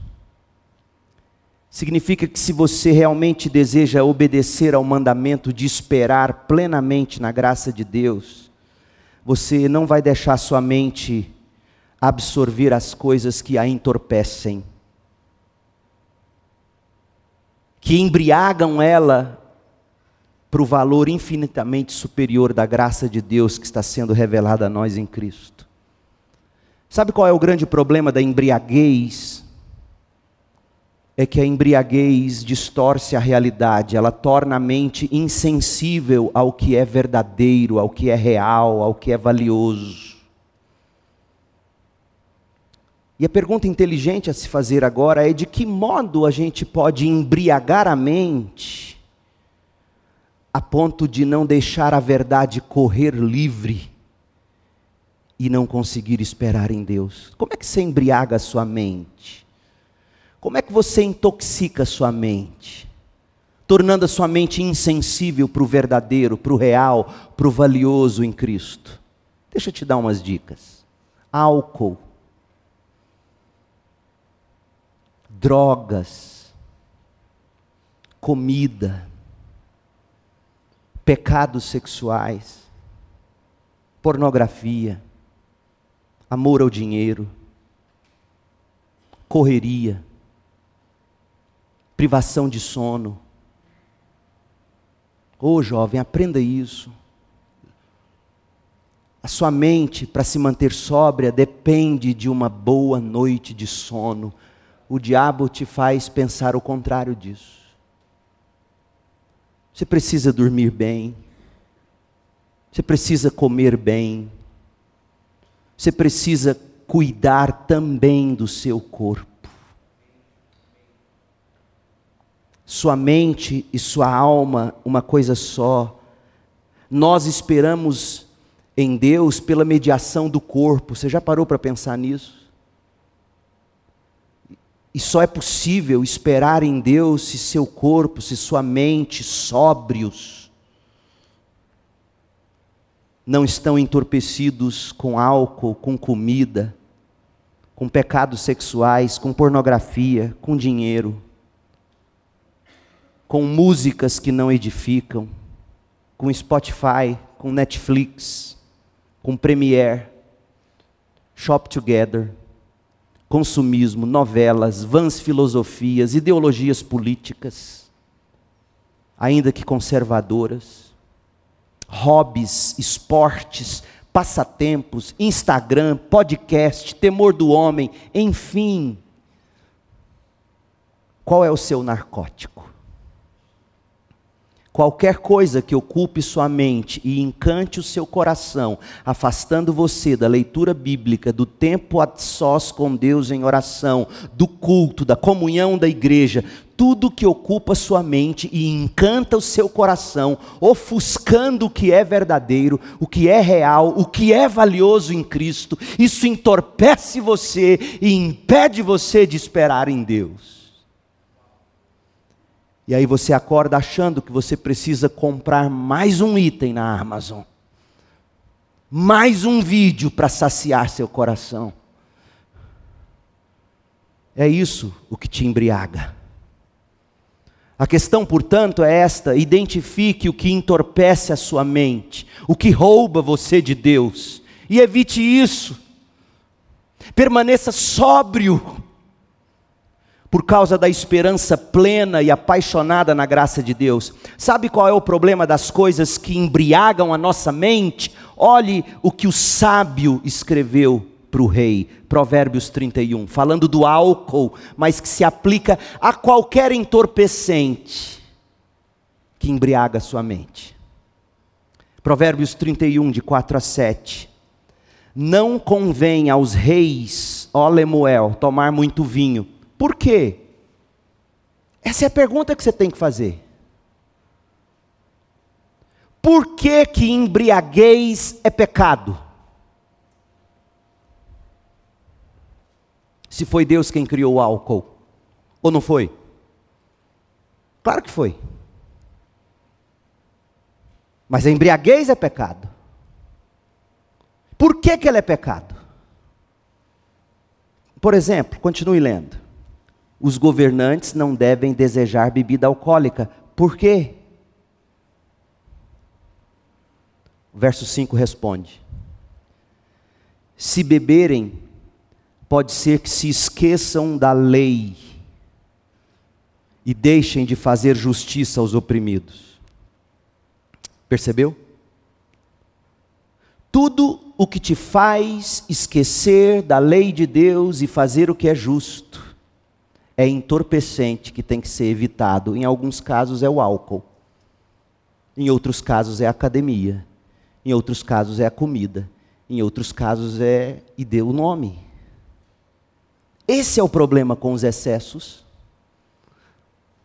Significa que se você realmente deseja obedecer ao mandamento de esperar plenamente na graça de Deus, você não vai deixar sua mente absorver as coisas que a entorpecem que embriagam ela para o valor infinitamente superior da graça de Deus que está sendo revelada a nós em Cristo. Sabe qual é o grande problema da embriaguez? É que a embriaguez distorce a realidade, ela torna a mente insensível ao que é verdadeiro, ao que é real, ao que é valioso. E a pergunta inteligente a se fazer agora é: de que modo a gente pode embriagar a mente a ponto de não deixar a verdade correr livre e não conseguir esperar em Deus? Como é que você embriaga a sua mente? Como é que você intoxica a sua mente? Tornando a sua mente insensível para o verdadeiro, para o real, para o valioso em Cristo. Deixa eu te dar umas dicas. Álcool drogas, comida, pecados sexuais, pornografia, amor ao dinheiro, correria, privação de sono. Ô oh, jovem, aprenda isso. A sua mente, para se manter sóbria, depende de uma boa noite de sono o diabo te faz pensar o contrário disso. Você precisa dormir bem, você precisa comer bem, você precisa cuidar também do seu corpo. Sua mente e sua alma, uma coisa só. Nós esperamos em Deus pela mediação do corpo. Você já parou para pensar nisso? E só é possível esperar em Deus se seu corpo, se sua mente sóbrios não estão entorpecidos com álcool, com comida, com pecados sexuais, com pornografia, com dinheiro, com músicas que não edificam, com Spotify, com Netflix, com Premiere, Shop Together consumismo, novelas, vãs filosofias, ideologias políticas, ainda que conservadoras, hobbies, esportes, passatempos, Instagram, podcast, temor do homem, enfim. Qual é o seu narcótico? Qualquer coisa que ocupe sua mente e encante o seu coração, afastando você da leitura bíblica, do tempo a sós com Deus em oração, do culto, da comunhão da igreja, tudo que ocupa sua mente e encanta o seu coração, ofuscando o que é verdadeiro, o que é real, o que é valioso em Cristo, isso entorpece você e impede você de esperar em Deus. E aí você acorda achando que você precisa comprar mais um item na Amazon. Mais um vídeo para saciar seu coração. É isso o que te embriaga. A questão, portanto, é esta: identifique o que entorpece a sua mente, o que rouba você de Deus, e evite isso. Permaneça sóbrio, por causa da esperança plena e apaixonada na graça de Deus. Sabe qual é o problema das coisas que embriagam a nossa mente? Olhe o que o sábio escreveu para o rei, Provérbios 31, falando do álcool, mas que se aplica a qualquer entorpecente que embriaga a sua mente. Provérbios 31, de 4 a 7. Não convém aos reis, ó Lemuel, tomar muito vinho. Por quê? Essa é a pergunta que você tem que fazer. Por que que embriaguez é pecado? se foi Deus quem criou o álcool. Ou não foi? Claro que foi. Mas a embriaguez é pecado. Por que, que ela é pecado? Por exemplo, continue lendo. Os governantes não devem desejar bebida alcoólica. Por quê? O verso 5 responde: Se beberem, pode ser que se esqueçam da lei e deixem de fazer justiça aos oprimidos. Percebeu? Tudo o que te faz esquecer da lei de Deus e fazer o que é justo é entorpecente que tem que ser evitado. Em alguns casos é o álcool, em outros casos é a academia, em outros casos é a comida, em outros casos é e deu o nome. Esse é o problema com os excessos.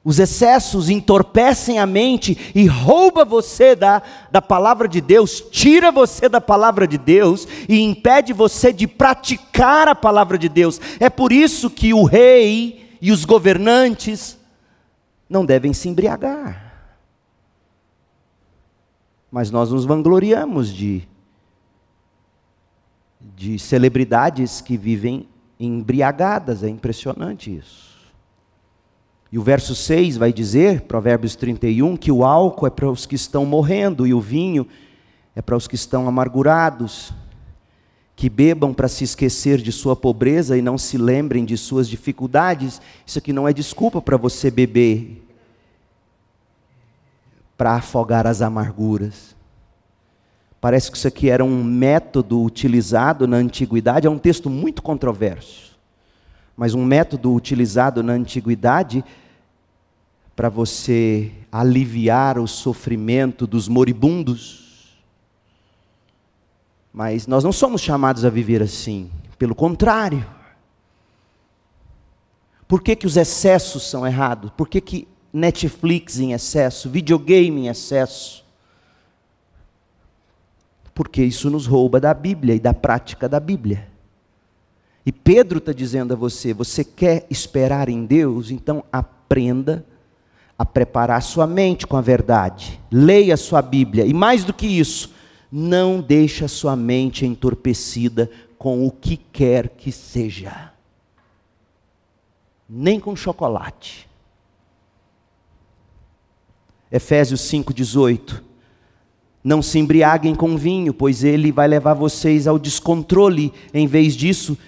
Os excessos entorpecem a mente e rouba você da, da palavra de Deus, tira você da palavra de Deus e impede você de praticar a palavra de Deus. É por isso que o rei e os governantes não devem se embriagar. Mas nós nos vangloriamos de, de celebridades que vivem embriagadas, é impressionante isso. E o verso 6 vai dizer, Provérbios 31, que o álcool é para os que estão morrendo e o vinho é para os que estão amargurados, que bebam para se esquecer de sua pobreza e não se lembrem de suas dificuldades. Isso aqui não é desculpa para você beber para afogar as amarguras. Parece que isso aqui era um método utilizado na antiguidade, é um texto muito controverso, mas um método utilizado na antiguidade para você aliviar o sofrimento dos moribundos. Mas nós não somos chamados a viver assim, pelo contrário. Por que, que os excessos são errados? Por que, que Netflix em excesso, videogame em excesso? porque isso nos rouba da Bíblia e da prática da Bíblia. E Pedro está dizendo a você: você quer esperar em Deus? Então aprenda a preparar sua mente com a verdade. Leia sua Bíblia. E mais do que isso, não deixe a sua mente entorpecida com o que quer que seja. Nem com chocolate. Efésios 5,18 não se embriaguem com vinho, pois ele vai levar vocês ao descontrole. Em vez disso,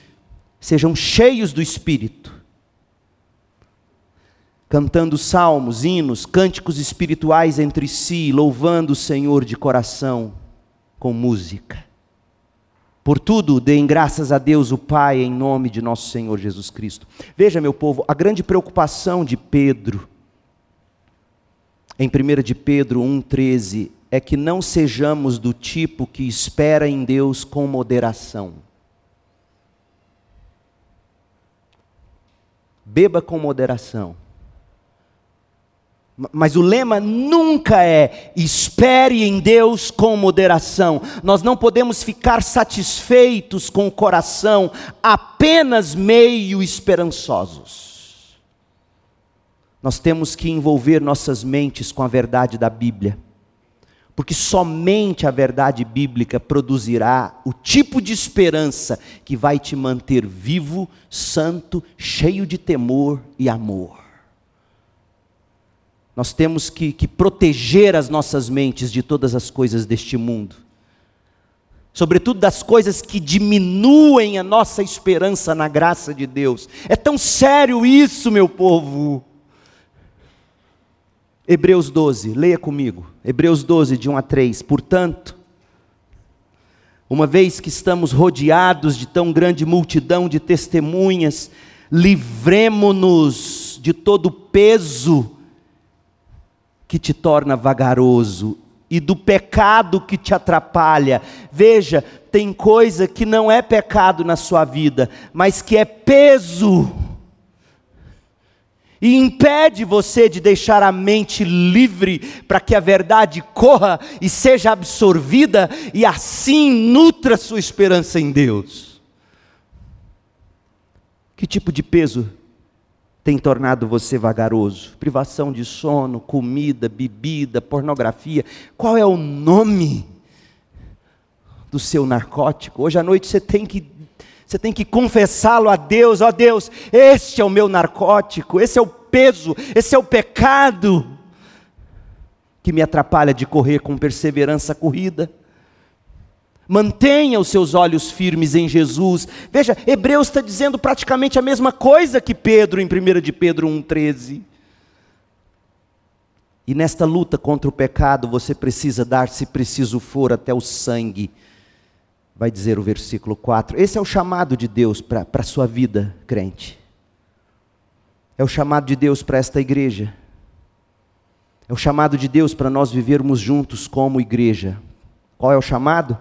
sejam cheios do Espírito. Cantando salmos, hinos, cânticos espirituais entre si, louvando o Senhor de coração com música. Por tudo, deem graças a Deus o Pai em nome de nosso Senhor Jesus Cristo. Veja, meu povo, a grande preocupação de Pedro, em 1 de Pedro 1,13, é que não sejamos do tipo que espera em Deus com moderação. Beba com moderação. Mas o lema nunca é espere em Deus com moderação. Nós não podemos ficar satisfeitos com o coração apenas meio esperançosos. Nós temos que envolver nossas mentes com a verdade da Bíblia, porque somente a verdade bíblica produzirá o tipo de esperança que vai te manter vivo, santo, cheio de temor e amor. Nós temos que, que proteger as nossas mentes de todas as coisas deste mundo sobretudo das coisas que diminuem a nossa esperança na graça de Deus. É tão sério isso, meu povo. Hebreus 12, leia comigo. Hebreus 12, de 1 a 3. Portanto, uma vez que estamos rodeados de tão grande multidão de testemunhas, livremo-nos de todo o peso que te torna vagaroso e do pecado que te atrapalha. Veja, tem coisa que não é pecado na sua vida, mas que é peso. E impede você de deixar a mente livre para que a verdade corra e seja absorvida e assim nutra sua esperança em Deus. Que tipo de peso tem tornado você vagaroso? Privação de sono, comida, bebida, pornografia. Qual é o nome do seu narcótico? Hoje à noite você tem que você tem que confessá-lo a Deus, ó Deus, este é o meu narcótico, esse é o peso, esse é o pecado que me atrapalha de correr com perseverança a corrida. Mantenha os seus olhos firmes em Jesus. Veja, Hebreus está dizendo praticamente a mesma coisa que Pedro em 1 de Pedro 1,13. E nesta luta contra o pecado, você precisa dar, se preciso for, até o sangue. Vai dizer o versículo 4. Esse é o chamado de Deus para a sua vida, crente. É o chamado de Deus para esta igreja. É o chamado de Deus para nós vivermos juntos como igreja. Qual é o chamado?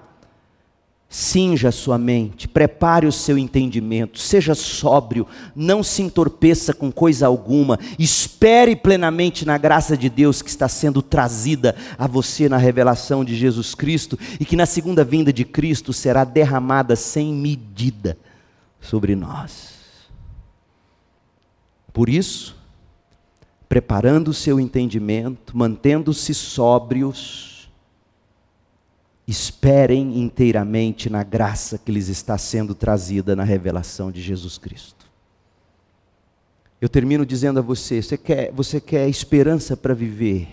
Cinja a sua mente, prepare o seu entendimento, seja sóbrio, não se entorpeça com coisa alguma, espere plenamente na graça de Deus que está sendo trazida a você na revelação de Jesus Cristo e que na segunda vinda de Cristo será derramada sem medida sobre nós. Por isso, preparando o seu entendimento, mantendo-se sóbrios, esperem inteiramente na graça que lhes está sendo trazida na revelação de Jesus Cristo. Eu termino dizendo a você: você quer, você quer esperança para viver?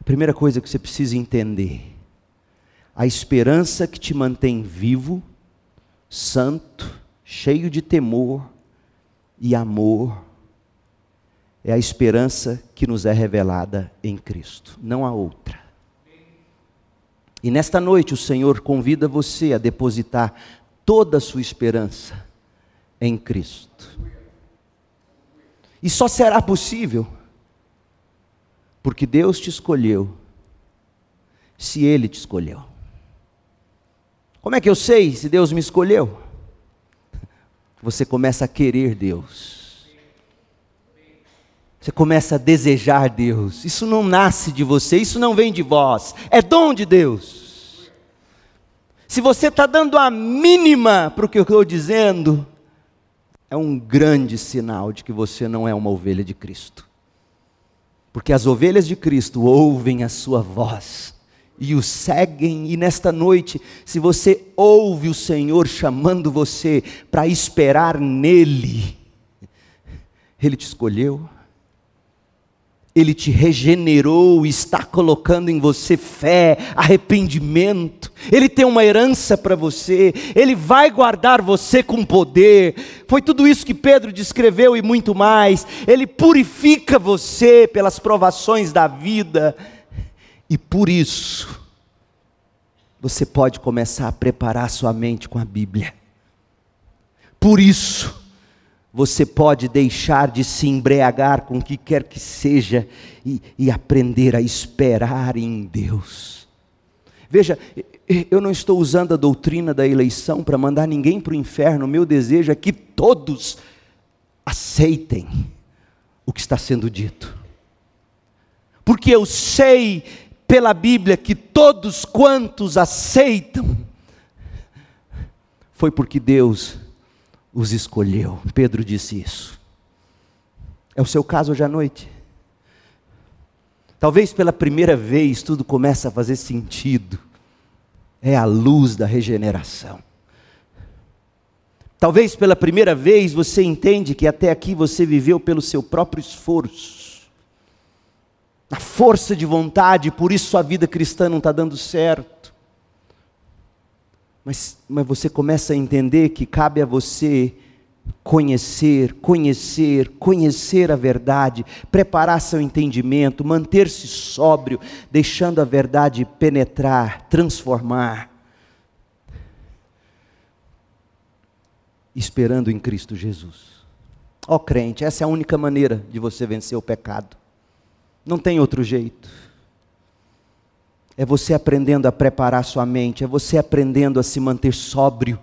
A primeira coisa que você precisa entender: a esperança que te mantém vivo, santo, cheio de temor e amor, é a esperança que nos é revelada em Cristo, não há outra. E nesta noite o Senhor convida você a depositar toda a sua esperança em Cristo. E só será possível porque Deus te escolheu, se Ele te escolheu. Como é que eu sei se Deus me escolheu? Você começa a querer Deus. Você começa a desejar Deus. Isso não nasce de você, isso não vem de vós, é dom de Deus. Se você está dando a mínima para o que eu estou dizendo, é um grande sinal de que você não é uma ovelha de Cristo. Porque as ovelhas de Cristo ouvem a sua voz e o seguem, e nesta noite, se você ouve o Senhor chamando você para esperar nele, Ele te escolheu, ele te regenerou e está colocando em você fé, arrependimento. Ele tem uma herança para você. Ele vai guardar você com poder. Foi tudo isso que Pedro descreveu e muito mais. Ele purifica você pelas provações da vida. E por isso, você pode começar a preparar sua mente com a Bíblia. Por isso, você pode deixar de se embriagar com o que quer que seja e, e aprender a esperar em Deus. Veja, eu não estou usando a doutrina da eleição para mandar ninguém para o inferno, meu desejo é que todos aceitem o que está sendo dito. Porque eu sei pela Bíblia que todos quantos aceitam, foi porque Deus os escolheu. Pedro disse isso. É o seu caso hoje à noite? Talvez pela primeira vez tudo começa a fazer sentido. É a luz da regeneração. Talvez pela primeira vez você entende que até aqui você viveu pelo seu próprio esforço, na força de vontade, por isso sua vida cristã não está dando certo. Mas, mas você começa a entender que cabe a você conhecer, conhecer, conhecer a verdade, preparar seu entendimento, manter-se sóbrio, deixando a verdade penetrar, transformar. esperando em Cristo Jesus. Ó oh, crente, essa é a única maneira de você vencer o pecado. Não tem outro jeito. É você aprendendo a preparar sua mente, é você aprendendo a se manter sóbrio,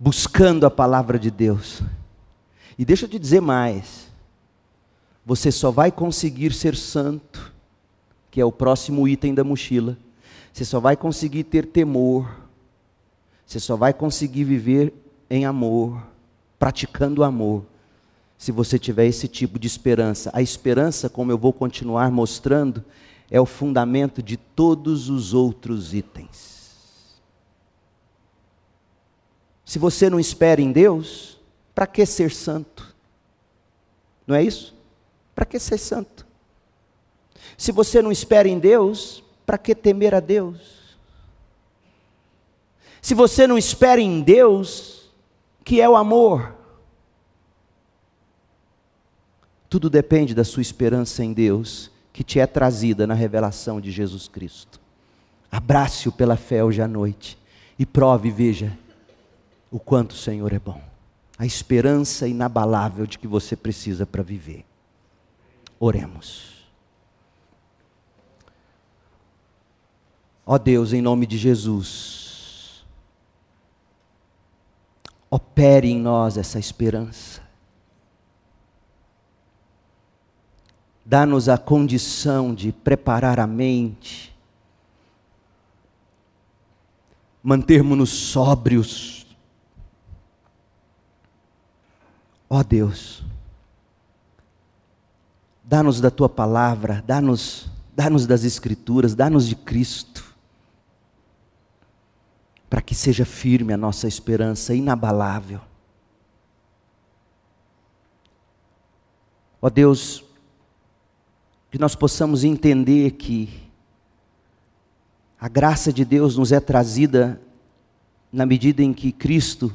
buscando a palavra de Deus. E deixa eu te dizer mais: você só vai conseguir ser santo, que é o próximo item da mochila. Você só vai conseguir ter temor, você só vai conseguir viver em amor, praticando amor, se você tiver esse tipo de esperança. A esperança, como eu vou continuar mostrando, é o fundamento de todos os outros itens. Se você não espera em Deus, para que ser santo? Não é isso? Para que ser santo? Se você não espera em Deus, para que temer a Deus? se você não espera em Deus, que é o amor. Tudo depende da sua esperança em Deus, que te é trazida na revelação de Jesus Cristo. Abrace-o pela fé hoje à noite e prove e veja o quanto o Senhor é bom. A esperança inabalável de que você precisa para viver. Oremos. Ó Deus, em nome de Jesus, opere em nós essa esperança. Dá-nos a condição de preparar a mente, mantermos-nos sóbrios. Ó oh Deus, dá-nos da tua palavra, dá-nos dá, das Escrituras, dá-nos de Cristo para que seja firme a nossa esperança inabalável. Ó Deus, que nós possamos entender que a graça de Deus nos é trazida na medida em que Cristo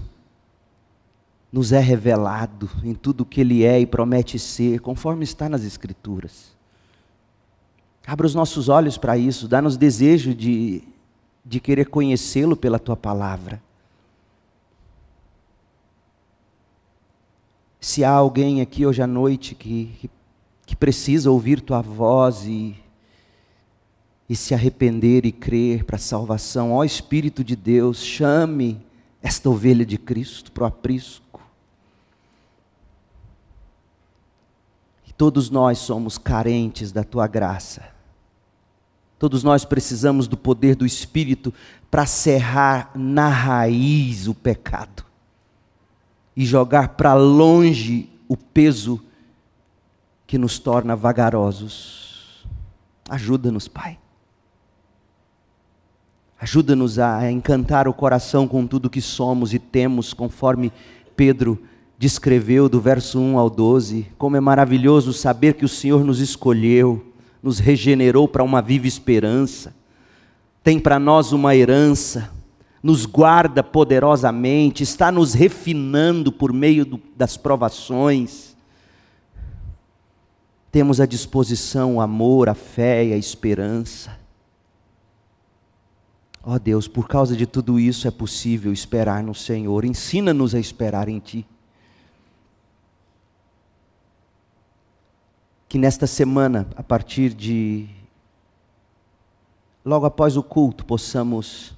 nos é revelado em tudo o que Ele é e promete ser, conforme está nas Escrituras. Abra os nossos olhos para isso, dá-nos desejo de de querer conhecê-lo pela tua palavra. Se há alguém aqui hoje à noite que, que, precisa ouvir tua voz e, e se arrepender e crer para a salvação, ó Espírito de Deus, chame esta ovelha de Cristo para o aprisco. E todos nós somos carentes da tua graça. Todos nós precisamos do poder do Espírito para serrar na raiz o pecado e jogar para longe o peso que nos torna vagarosos. Ajuda-nos, Pai. Ajuda-nos a encantar o coração com tudo que somos e temos, conforme Pedro descreveu do verso 1 ao 12. Como é maravilhoso saber que o Senhor nos escolheu nos regenerou para uma viva esperança, tem para nós uma herança, nos guarda poderosamente, está nos refinando por meio do, das provações. Temos à disposição o amor, a fé e a esperança. Ó oh Deus, por causa de tudo isso é possível esperar no Senhor. Ensina-nos a esperar em Ti. que nesta semana, a partir de logo após o culto, possamos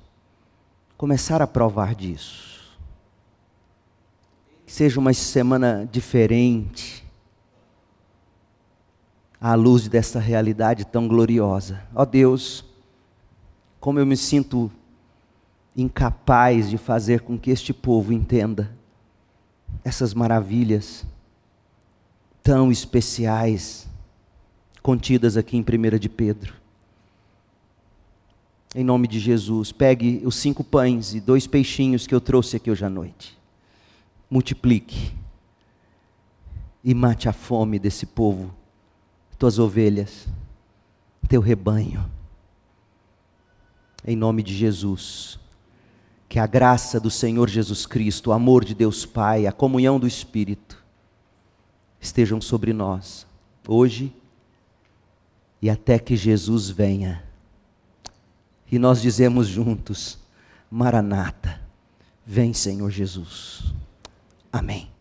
começar a provar disso. Que seja uma semana diferente, à luz dessa realidade tão gloriosa. Ó oh Deus, como eu me sinto incapaz de fazer com que este povo entenda essas maravilhas tão especiais contidas aqui em 1 de Pedro. Em nome de Jesus, pegue os cinco pães e dois peixinhos que eu trouxe aqui hoje à noite. Multiplique e mate a fome desse povo, tuas ovelhas, teu rebanho. Em nome de Jesus. Que a graça do Senhor Jesus Cristo, o amor de Deus Pai, a comunhão do Espírito estejam sobre nós, hoje e até que Jesus venha. E nós dizemos juntos: Maranata, vem Senhor Jesus. Amém.